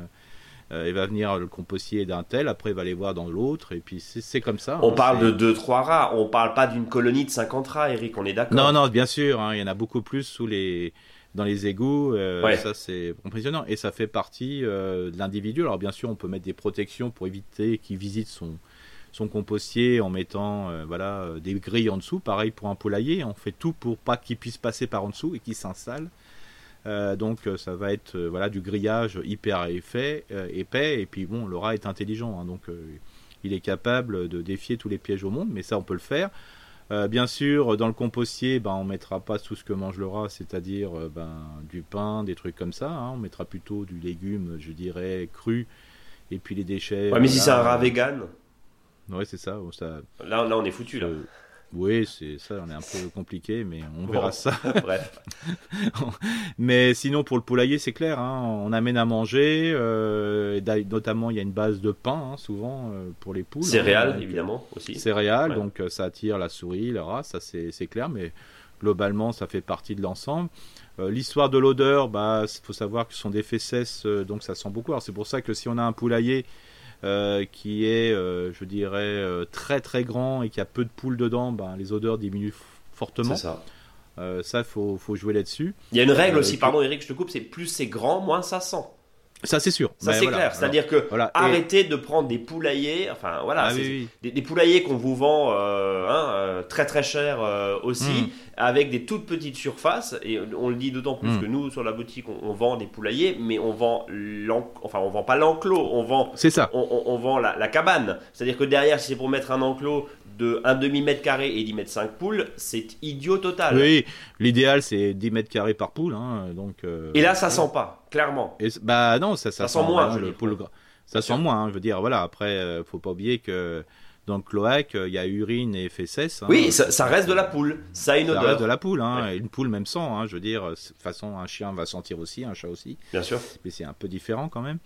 euh, il va venir le compostier d'un tel, après il va aller voir dans l'autre, et puis c'est comme ça. On parle de 2-3 rats, on parle pas d'une colonie de 50 rats, Eric, on est d'accord? Non, non, bien sûr, il y en a beaucoup plus sous les dans les égouts. Euh, ça, c'est impressionnant. Et ça fait partie euh, de l'individu. Alors, bien sûr, on peut mettre des protections pour éviter qu'il visite son, son compostier en mettant euh, voilà, des grilles en dessous. Pareil pour un poulailler. On fait tout pour pas qu'il puisse passer par en dessous et qu'il s'installe. donc ça va être voilà du grillage hyper épais, épais et puis bon le rat est intelligent hein. donc il est capable de défier tous les pièges au monde mais ça on peut le faire euh, bien sûr, dans le compostier, ben, on mettra pas tout ce que mange le rat, c'est-à-dire euh, ben, du pain, des trucs comme ça. Hein. On mettra plutôt du légume, je dirais, cru, et puis les déchets. Ouais, mais si c'est un rat vegan. Ouais, c'est ça, ça. Là, là, on est foutu là. Oui, c'est ça, on est un peu compliqué, mais on verra ça. Bref. mais sinon, pour le poulailler, c'est clair, hein, on amène à manger, euh, notamment il y a une base de pain, hein, souvent, euh, pour les poules. Céréales, hein, évidemment, aussi. Céréales, donc euh, ça attire la souris, le rat, ça c'est clair, mais globalement, ça fait partie de l'ensemble. L'histoire de l'odeur, bah, faut savoir que ce sont des fesses, donc ça sent beaucoup. Alors c'est pour ça que si on a un poulailler euh, qui est, euh, je dirais, euh, très très grand et qui a peu de poules dedans, ben, les odeurs diminuent fortement. ça. ça, il faut, faut, jouer là-dessus. Il y a une règle aussi, pardon Eric, je te coupe, c'est plus c'est grand, moins ça sent. Ça c'est sûr. Ça c'est clair. C'est-à-dire que arrêtez de prendre des poulaillers, enfin voilà, ah Des, poulaillers qu'on vous vend euh, hein, euh, très très cher euh, aussi, hmm. avec des toutes petites surfaces. Et on le dit d'autant plus hmm. que nous sur la boutique on, vend des poulaillers, mais on vend enfin on vend pas l'enclos, on vend. C'est ça. On, vend la, la cabane. C'est-à-dire que derrière, si c'est pour mettre un enclos de 1 demi-mètre carré et 10 mètres 5 poules, c'est idiot total. Oui, l'idéal c'est 10 mètres carrés par poule. Hein, donc, euh, et là, ça sent pas, clairement. Et, bah non, ça, ça, sent, moins. le poule, ça sent moins, hein, je veux dire, voilà, après, euh, faut pas oublier que dans le cloaque, il y a urine et fesses. Hein. oui, ça, reste de la poule, ça a une odeur. Ça reste de la poule, hein, une poule même sent, hein, je veux dire, de toute façon, un chien va sentir aussi, un chat aussi. Bien sûr. Mais c'est un peu différent quand même,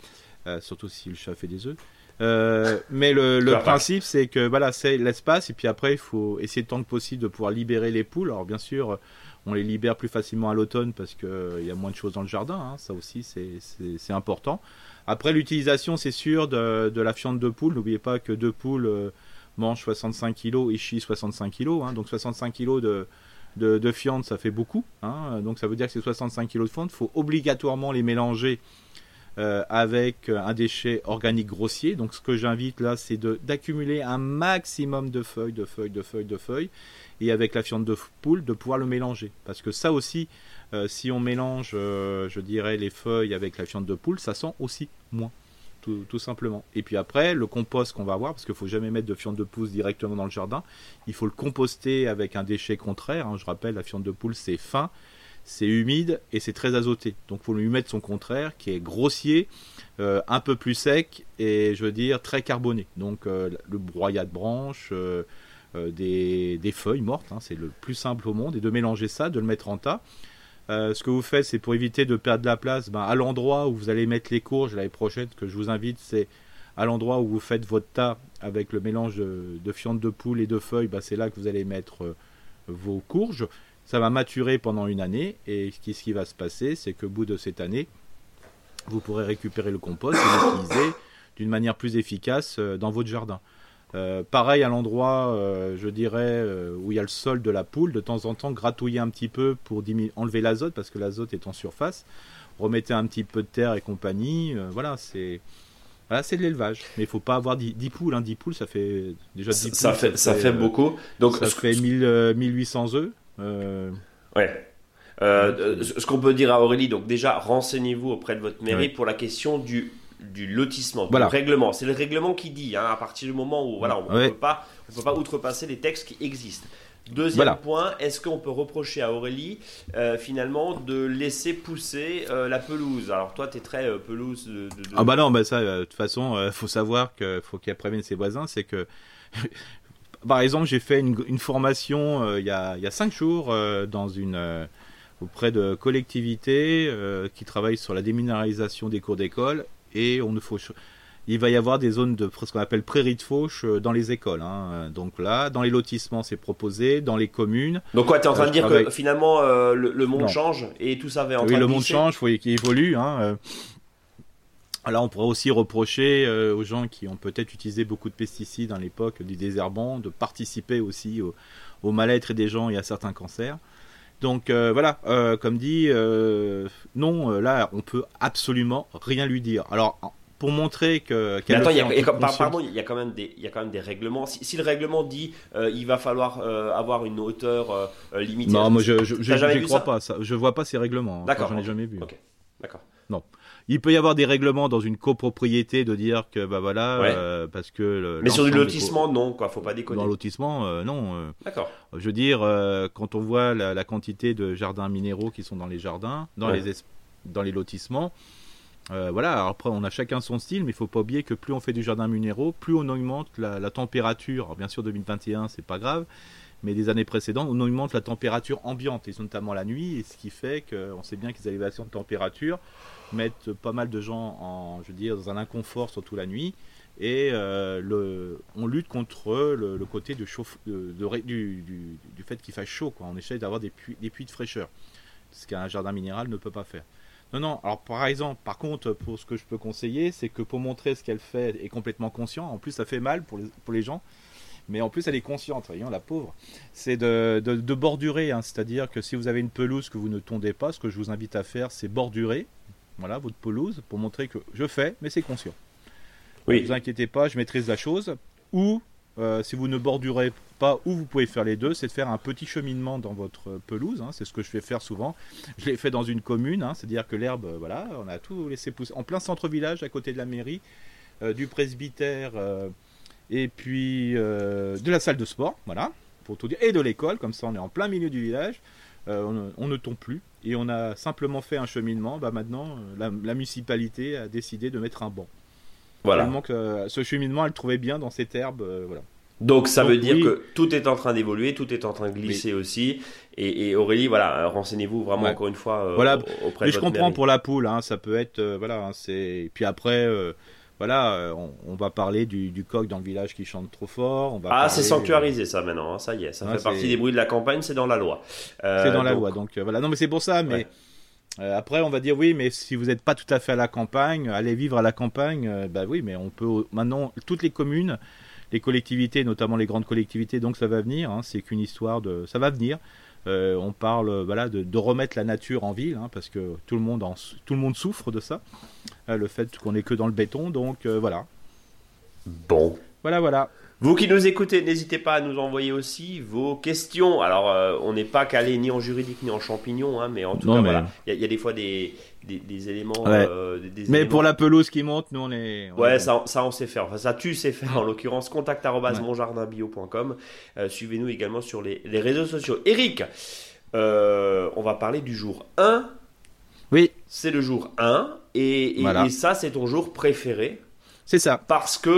euh, surtout si le chat fait des œufs. Euh, mais le, principe, c'est que voilà, c'est l'espace, et puis après, il faut essayer tant que possible de pouvoir libérer les poules. Alors, bien sûr, on les libère plus facilement à l'automne parce qu'il euh, y a moins de choses dans le jardin, hein. ça aussi, c'est important. Après, l'utilisation, c'est sûr, de, la fiente de poule. N'oubliez pas que deux poules euh, mangent 65 kg et chient 65 kg, hein. donc 65 kg de, de, fiente, ça fait beaucoup. Hein. donc, ça veut dire que c'est 65 kg de fiente. Il faut obligatoirement les mélanger euh, avec un déchet organique grossier. Donc ce que j'invite là, c'est d'accumuler un maximum de feuilles, de feuilles, de feuilles, de feuilles, et avec la fiente de poule, de pouvoir le mélanger. Parce que ça aussi, euh, si on mélange, euh, je dirais, les feuilles avec la fiente de poule, ça sent aussi moins. Tout, simplement. Et puis après, le compost qu'on va avoir, parce qu'il ne faut jamais mettre de fiente de pousse directement dans le jardin, il faut le composter avec un déchet contraire. Hein. Je rappelle, la fiente de poule, c'est fin, c'est humide et c'est très azoté. Donc faut lui mettre son contraire qui est grossier, euh, un peu plus sec et je veux dire très carboné. Donc euh, le broyat de branches, euh, des, feuilles mortes, hein, c'est le plus simple au monde, et de mélanger ça, de le mettre en tas. ce que vous faites, c'est pour éviter de perdre la place, ben, à l'endroit où vous allez mettre les courges l'année prochaine, que je vous invite, c'est à l'endroit où vous faites votre tas avec le mélange de, de fientes de poule et de feuilles, ben, c'est là que vous allez mettre vos courges ça va maturer pendant une année et ce qui, va se passer, c'est qu'au bout de cette année, vous pourrez récupérer le compost et l'utiliser d'une manière plus efficace euh, dans votre jardin. Euh, pareil à l'endroit, euh, je dirais, où il y a le sol de la poule, de temps en temps gratouiller un petit peu pour enlever l'azote parce que l'azote est en surface. Remettez un petit peu de terre et compagnie. voilà, c'est voilà, c'est de l'élevage. Mais il faut pas avoir 10, poules. Hein. 10 poules, ça fait déjà 10 ça, poules, fait, ça, fait, beaucoup. Donc, ça fait 1000, 1800 œufs. Euh, ouais. Euh, ce qu'on peut dire à Aurélie, donc déjà renseignez-vous auprès de votre mairie pour la question du, du lotissement, du règlement. C'est le règlement qui dit, hein, à partir du moment où voilà, on ne peut, pas, on peut pas outrepasser les textes qui existent. Deuxième point, est-ce qu'on peut reprocher à Aurélie euh, finalement de laisser pousser la pelouse? Alors toi, tu es très pelouse de, Ah bah non, bah ça, de toute façon, il faut savoir qu'il faut qu'il prévienne ses voisins, c'est que par exemple, j'ai fait une, formation euh, il, y a, il cinq jours euh, dans une, euh, auprès de collectivités qui travaillent sur la déminéralisation des cours d'école et on ne faut il va y avoir des zones de ce qu'on appelle prairies de fauche dans les écoles. Hein. Donc là, dans les lotissements, c'est proposé, dans les communes. Donc quoi, tu es en train de dire que finalement le, monde change et tout ça va en Oui, le monde change, il faut qu'il évolue. Hein. Alors on pourrait aussi reprocher euh, aux gens qui ont peut-être utilisé beaucoup de pesticides à l'époque du désherbant de participer aussi au, au mal-être des gens et à certains cancers. Donc euh, voilà, euh, comme dit, non, là, on peut absolument rien lui dire. Alors, pour montrer que. Mais qu'elle attends, il y, a, il y a toute comme- par- conscience- pardon, il y a quand même des, il y a quand même des règlements. Si, si le règlement dit euh, il va falloir euh, avoir une hauteur euh, limitée. Non, moi je je, je, vu crois ça pas. Ça. Je vois pas ces règlements. hein. D'accord, J'en ai jamais vu. Ok, d'accord. Il peut y avoir des règlements dans une copropriété de dire que bah voilà Ouais. euh, parce que. le- Mais sur du lotissement, non, quoi. Faut pas co- déconner. Dans le lotissement, euh, non. euh, D'accord. Je veux dire, quand on voit la, la quantité de jardins minéraux qui sont dans les jardins, dans, Ouais. les, es- dans les lotissements, voilà, alors après on a chacun son style, mais il faut pas oublier que plus on fait du jardin minéraux, plus on augmente la, la température. Alors, bien sûr, 2021, c'est pas grave, mais les années précédentes, on augmente la température ambiante, et notamment la nuit, et ce qui fait qu'on sait bien que les élévations de température mettent pas mal de gens en, je veux dire, dans un inconfort, surtout la nuit. Et euh, on lutte contre le, côté de chauffe, du, fait qu'il fasse chaud. On essaie d'avoir des puits, des de fraîcheur, ce qu'un jardin minéral ne peut pas faire. Non, non. Alors par exemple, par contre, pour ce que je peux conseiller, c'est que pour montrer ce qu'elle fait est complètement conscient. En plus, ça fait mal pour les gens. Mais en plus, elle est consciente, voyons, la pauvre. C'est de, de, de bordurer, hein. c'est-à-dire que si vous avez une pelouse que vous ne tondez pas, ce que je vous invite à faire, c'est bordurer, voilà, votre pelouse, pour montrer que je fais, mais c'est conscient. Ne vous inquiétez pas, je maîtrise la chose. Ou, euh, si vous ne bordurez pas, ou vous pouvez faire les deux, c'est de faire un petit cheminement dans votre pelouse. hein, c'est ce que je fais faire souvent. Je l'ai fait dans une commune, hein, c'est-à-dire que l'herbe, euh, voilà, on a tout laissé pousser. En plein centre-village, à côté de la mairie, euh, du presbytère, euh, et puis euh, de la salle de sport, voilà, pour tout dire, et de l'école, comme ça on est en plein milieu du village. Euh, on, ne- on ne tombe plus et on a simplement fait un cheminement. Bah maintenant, euh, la, la municipalité a décidé de mettre un banc. Voilà. Tellement que ce cheminement, elle trouvait bien dans cette herbe. euh, voilà. Donc ça Donc, veut dire oui. que tout est en train d'évoluer, tout est en train de glisser aussi. Et, et Aurélie, voilà, renseignez-vous vraiment Ouais. encore une fois euh, Voilà. au- auprès Mais de je votre comprends mairie. pour la poule, hein, ça peut être, euh, voilà, hein, c'est. Puis après, euh, voilà, euh, on, on va parler du, du coq dans le village qui chante trop fort. On va Ah, c'est sanctuarisé ça maintenant, hein, ça y est, ça fait partie des bruits de la campagne, c'est dans la loi. euh, Euh, C'est dans la loi, donc euh, voilà. Non, mais c'est pour ça. Mais Ouais. euh, après, on va dire oui, mais si vous n'êtes pas tout à fait à la campagne, allez vivre à la campagne. euh, bah oui, mais on peut maintenant toutes les communes, les collectivités, notamment les grandes collectivités, donc ça va venir. hein, c'est qu'une histoire de, ça va venir. Euh, on parle euh, voilà de, de remettre la nature en ville, hein, parce que tout le monde en, tout le monde souffre de ça, euh, le fait qu'on est que dans le béton. Donc euh, voilà, Bon. voilà, voilà. Vous qui nous écoutez, n'hésitez pas à nous envoyer aussi vos questions. Alors, on n'est pas calé ni en juridique ni en champignons, hein, mais en tout Non, cas, mais- voilà, il y, a- il y a des fois des, des, des éléments. Ouais. euh, des- des Mais éléments- pour la pelouse qui monte, nous on est. on Ouais, ça, ça on sait faire. Enfin, ça tu sais faire en l'occurrence. Contact Ouais. monjardinbio.com. Euh, Suivez-nous également sur les, les réseaux sociaux. Eric, euh, on va parler du jour 1. Oui, C'est le jour 1. Et, et- Voilà. et ça, c'est ton jour préféré. c'est ça. Parce que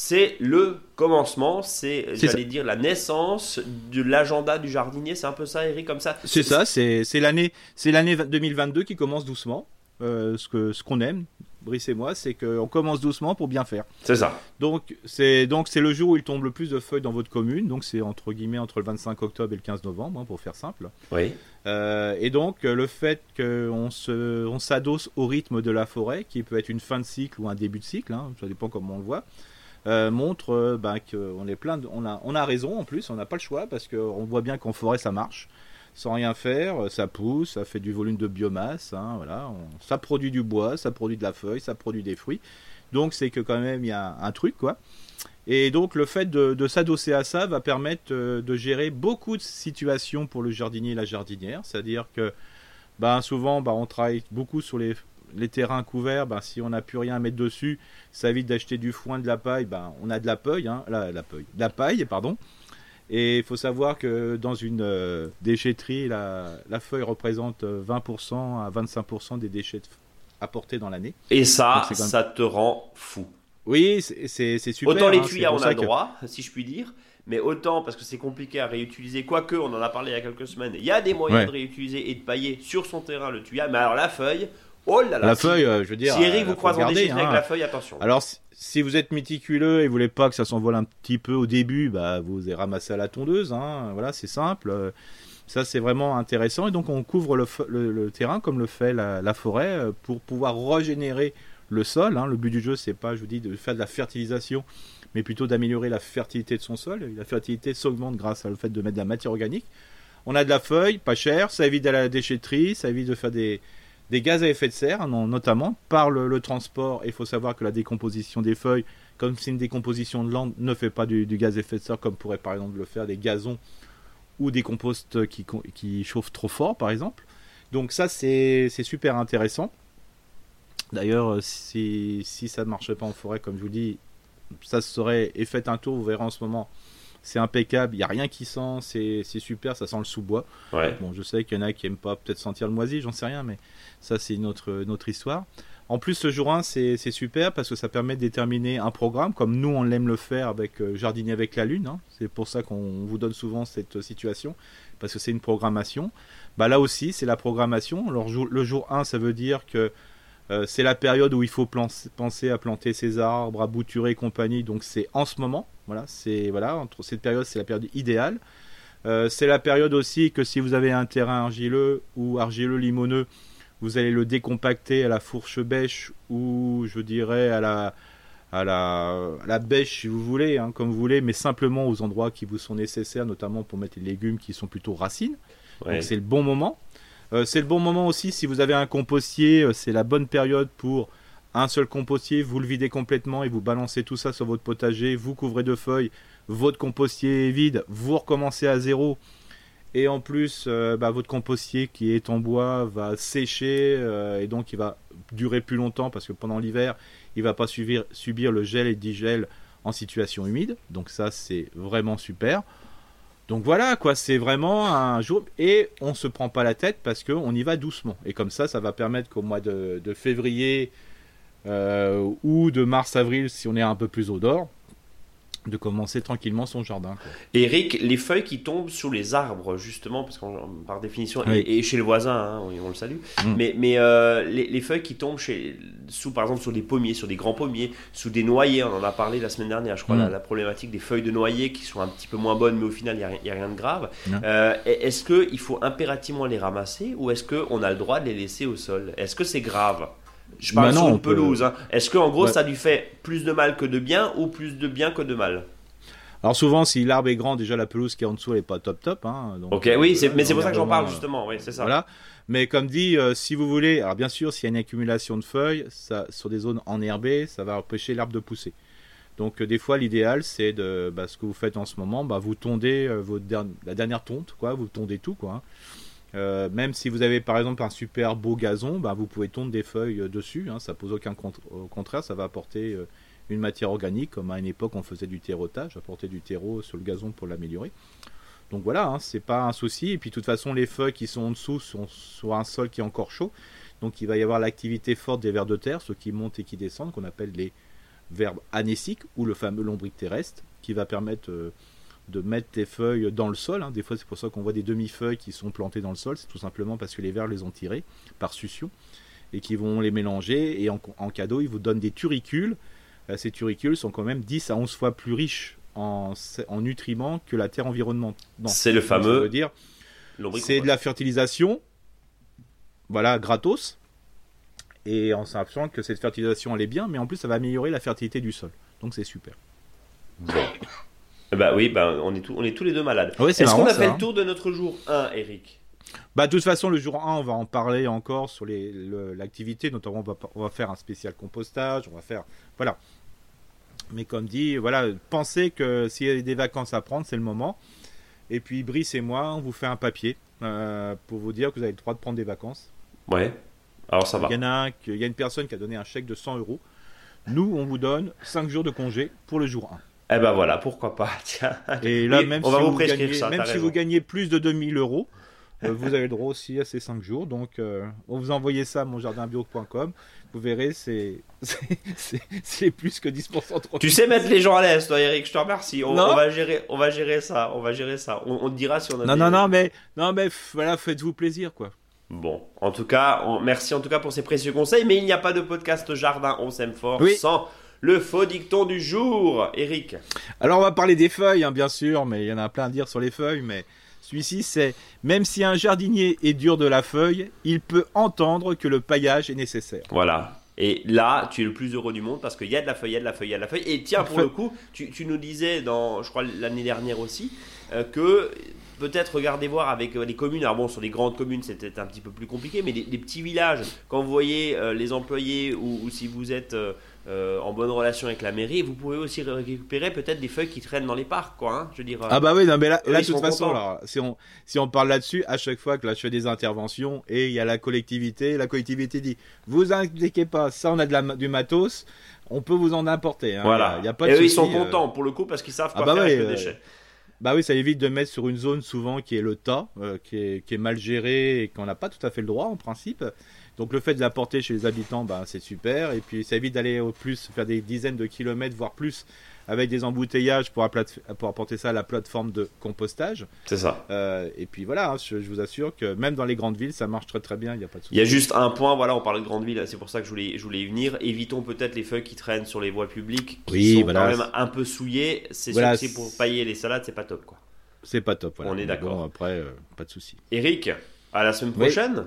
c'est le commencement. C'est, j'allais dire, la naissance de l'agenda du jardinier. C'est un peu ça, Eric, comme ça C'est ça, c'est c'est l'année c'est l'année 2022 qui commence doucement. Euh, ce que ce qu'on aime, Brice et moi, c'est qu'on commence doucement pour bien faire. C'est ça. Donc c'est donc c'est le jour où il tombe le plus de feuilles dans votre commune. Donc c'est entre guillemets entre le 25 octobre et le 15 novembre, hein, pour faire simple. Oui. Euh, et donc le fait qu'on se on s'adosse au rythme de la forêt, qui peut être une fin de cycle ou un début de cycle, hein, ça dépend comment on le voit. Euh, montre euh, ben, qu'on est plein de, on a on a raison en plus on n'a pas le choix parce qu'on voit bien qu'en forêt ça marche sans rien faire, euh, ça pousse, ça fait du volume de biomasse, hein, voilà, ça produit du bois, ça produit de la feuille, ça produit des fruits. Donc c'est que quand même il y a un truc quoi. Et donc le fait de, s'adosser à ça va permettre de gérer beaucoup de situations pour le jardinier et la jardinière. C'est-à-dire que ben, souvent ben, on travaille beaucoup sur les, les terrains couverts. Ben, si on n'a plus rien à mettre dessus, ça évite d'acheter du foin, de la paille. Ben, on a de la paille, hein, la, la paille, de la paille, pardon. Et il faut savoir que dans une euh, déchetterie, la, la feuille représente euh, 20% à 25% des déchets apportés dans l'année. Et ça, même- ça te rend fou. Oui, c'est super. autant les hein, on a que- droit, si je puis dire. Mais autant, parce que c'est compliqué à réutiliser, quoique, on en a parlé il y a quelques semaines, il y a des moyens Ouais. de réutiliser et de pailler sur son terrain le tuyas. Mais alors la feuille, oh là là. La si- feuille, euh, je veux dire. Si euh, Eric vous faut croise en avec hein. la feuille, attention. Alors, si- vous êtes méticuleux et vous voulez pas que ça s'envole un petit peu au début, bah, vous ramassé à la tondeuse. Hein. Voilà, c'est simple. Euh, Ça, c'est vraiment intéressant. Et donc, on couvre le, fe- le- le terrain comme le fait la, la forêt euh, pour pouvoir régénérer le sol. Hein. Le but du jeu, c'est pas, je vous dis, de faire de la fertilisation, mais plutôt d'améliorer la fertilité de son sol. La fertilité s'augmente grâce au fait de mettre de la matière organique. On a de la feuille, pas cher, ça évite d'aller à la déchetterie, ça évite de faire des, gaz à effet de serre, notamment par le, transport. Il faut savoir que la décomposition des feuilles, comme c'est une décomposition de lande, ne fait pas du, gaz à effet de serre comme pourrait par exemple le faire des gazons ou des composts qui, qui chauffent trop fort, par exemple. Donc ça, c'est super intéressant. D'ailleurs, euh, si, si ça ne marchait pas en forêt, comme je vous dis, ça serait. Et faites un tour, vous verrez en ce moment. C'est impeccable, il n'y a rien qui sent, c'est super, ça sent le sous-bois. Bon, je sais qu'il y en a qui n'aiment pas peut-être sentir le moisi, j'en sais rien, mais ça, c'est une autre, histoire. En plus, ce jour 1, c'est super parce que ça permet de déterminer un programme, comme nous, on l'aime le faire avec euh, Jardinier avec la Lune. Hein. C'est pour ça qu'on vous donne souvent cette situation, parce que c'est une programmation. Bah, là aussi, c'est la programmation. Alors, le jour 1, ça veut dire que euh, c'est la période où il faut penser à planter ses arbres, à bouturer et compagnie. Donc c'est en ce moment. Voilà, c'est voilà entre cette période, c'est la période idéale. Euh, c'est la période aussi que si vous avez un terrain argileux ou argileux limoneux, vous allez le décompacter à la fourche bêche ou je dirais à la à la, bêche si vous voulez, hein, comme vous voulez, mais simplement aux endroits qui vous sont nécessaires, notamment pour mettre les légumes qui sont plutôt racines. Donc c'est le bon moment. Euh, c'est le bon moment aussi si vous avez un compostier, euh, c'est la bonne période pour un seul compostier, vous le videz complètement et vous balancez tout ça sur votre potager, vous couvrez de feuilles, votre compostier est vide, vous recommencez à zéro. Et en plus, euh, bah, votre compostier qui est en bois va sécher et donc il va durer plus longtemps parce que pendant l'hiver, il va pas subir, subir le gel et le digel en situation humide. Donc ça, c'est vraiment super. Donc voilà, quoi, c'est vraiment un jour. Et on se prend pas la tête parce qu'on y va doucement. Et comme ça, ça va permettre qu'au mois de, février euh, ou de mars-avril, si on est un peu plus au dehors, de commencer tranquillement son jardin. Eric, les feuilles qui tombent sur les arbres, justement, parce qu'on par définition, et, chez le voisin, hein, on, le salue, mm. mais, mais euh, les, feuilles qui tombent chez, sous, par exemple, sur des pommiers, sur des grands pommiers, sous des noyers, on en a parlé la semaine dernière, je crois, mm. la, problématique des feuilles de noyer qui sont un petit peu moins bonnes, mais au final, il n'y a, rien de grave. Euh, est-ce qu'il faut impérativement les ramasser ou est-ce qu'on a le droit de les laisser au sol? Est-ce que c'est grave? Je parle sur une pelouse. Hein. Est-ce qu'en gros, ça lui fait plus de mal que de bien ou plus de bien que de mal alors souvent, si l'arbre est grand, déjà la pelouse qui est en dessous, elle n'est pas top top. Hein, ok, oui, euh, mais c'est pour ça que j'en parle justement. Oui, c'est ça. Voilà. Mais comme dit, euh, si vous voulez, alors bien sûr, s'il y a une accumulation de feuilles, ça, sur des zones enherbées, ça va empêcher l'arbre de pousser. Donc euh, des fois, l'idéal, c'est de bah, ce que vous faites en ce moment, bah, vous tondez votre la dernière tonte, quoi, vous tondez tout, quoi. Hein. Euh, même si vous avez par exemple un super beau gazon, bah, vous pouvez tondre des feuilles euh, dessus, hein, ça pose aucun au contraire, ça va apporter euh, une matière organique, comme à une époque on faisait du terreautage, apporter du terreau sur le gazon pour l'améliorer. Donc voilà, hein, c'est pas un souci. Et puis de toute façon, les feuilles qui sont en dessous sont sur un sol qui est encore chaud, donc il va y avoir l'activité forte des vers de terre, ceux qui montent et qui descendent, qu'on appelle les verbes anésiques ou le fameux lombric terrestre, qui va permettre de mettre tes feuilles dans le sol. Hein. Des fois, c'est pour ça qu'on voit des demi-feuilles qui sont plantées dans le sol. C'est tout simplement parce que les vers les ont tirées par succion et qui vont les mélanger. Et en, cadeau, ils vous donnent des turicules. Euh, ces turicules sont quand même 10 à 11 fois plus riches en, nutriments que la terre environnante. C'est le fameux. dire, c'est de la fertilisation, voilà, gratos. Et en sachant que cette fertilisation, elle est bien, mais en plus, ça va améliorer la fertilité du sol. Donc, c'est super. Bah oui, bah, on, est on est tous les deux malades. Est-ce qu'on a fait le hein. tour de notre jour 1, Eric? Bah, de toute façon, le jour 1, on va en parler encore sur l'activité. Notamment, on va, on va faire un spécial compostage. On va faire. Voilà. Mais comme dit, voilà, pensez que s'il y a des vacances à prendre, c'est le moment. Et puis, Brice et moi, on vous fait un papier euh, pour vous dire que vous avez le droit de prendre des vacances. Ouais. Alors, ça va. Il y, a il y a une personne qui a donné un chèque de 100 euros. Nous, on vous donne 5 jours de congé pour le jour 1. Eh ben voilà, pourquoi pas. Tiens. Et là, même, si, vous gagnez, même si vous gagnez plus de 2000 euros, euh, vous avez le droit aussi à ces 5 jours. Donc, euh, on vous envoyez ça à monjardinbio.com. Vous verrez, c'est plus que 10% trop. Tu sais mettre les gens à l'aise, toi, Eric. Je te remercie. On, va gérer, on va gérer ça. On va gérer ça. On, te dira si on a. Non, non, non, mais non, mais voilà, faites-vous plaisir, quoi. Bon, en tout cas, merci en tout cas pour ces précieux conseils. Mais il n'y a pas de podcast jardin. On s'aime fort sans le faux dicton du jour, Eric. Alors on va parler des feuilles, hein, bien sûr, mais il y en a plein à dire sur les feuilles, mais celui-ci c'est même si un jardinier est dur de la feuille, il peut entendre que le paillage est nécessaire. Voilà. Et là, tu es le plus heureux du monde parce qu'il y a de la feuille, il y a de la feuille, il y a de la feuille. Et tiens, pour le coup, tu, tu nous disais, dans, je crois l'année dernière aussi, euh, que peut-être regardez voir avec euh, les communes. Alors bon, sur les grandes communes, c'était un petit peu plus compliqué, mais les, petits villages, quand vous voyez euh, les employés ou, si vous êtes en bonne relation avec la mairie, vous pouvez aussi récupérer peut-être des feuilles qui traînent dans les parcs, quoi. Hein, je veux dire. ah bah oui, non, mais là, de toute façon, si on si on parle là-dessus, à chaque fois que là je fais des interventions et il y a la collectivité, la collectivité dit, vous inquiétez pas, ça on a de la, du matos on peut vous en apporter. Hein. Voilà. Y a, pas de et eux, ils sont contents pour le coup parce qu'ils savent ah quoi bah faire avec les déchets. Bah oui, ça évite de mettre sur une zone souvent qui est le tas, euh, qui, est, qui, est, mal gérée et qu'on n'a pas tout à fait le droit en principe. Donc le fait de l'apporter chez les habitants, bah, c'est super. Et puis ça évite d'aller au plus faire des dizaines de kilomètres, voire plus, avec des embouteillages pour, pour apporter ça à la plateforme de compostage. C'est ça. Euh, et puis voilà, hein, je, vous assure que même dans les grandes villes, ça marche très très bien, il n'y a pas de souci. Il y a juste un point, voilà, on parlait de grandes villes, c'est pour ça que je voulais, je voulais y venir. Évitons peut-être les feuilles qui traînent sur les voies publiques, qui sont quand même un peu souillées. C'est voilà, sûr que pour pailler les salades, c'est pas top quoi. C'est pas top. On est d'accord. après, euh, pas de souci. Eric, à la semaine prochaine.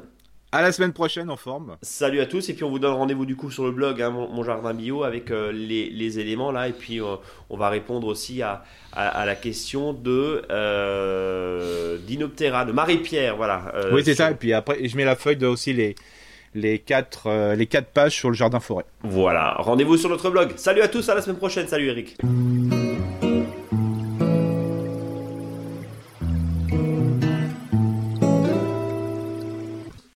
À la semaine prochaine en forme. Salut à tous et puis on vous donne rendez-vous du coup sur le blog hein, mon, jardin bio avec euh, les, éléments là et puis euh, on va répondre aussi à, la question de Dinoptera de Marie-Pierre voilà. oui c'est ça et puis après je mets la feuille de aussi les les quatre les quatre pages sur le jardin forêt. Voilà rendez-vous sur notre blog. Salut à tous à la semaine prochaine salut Eric.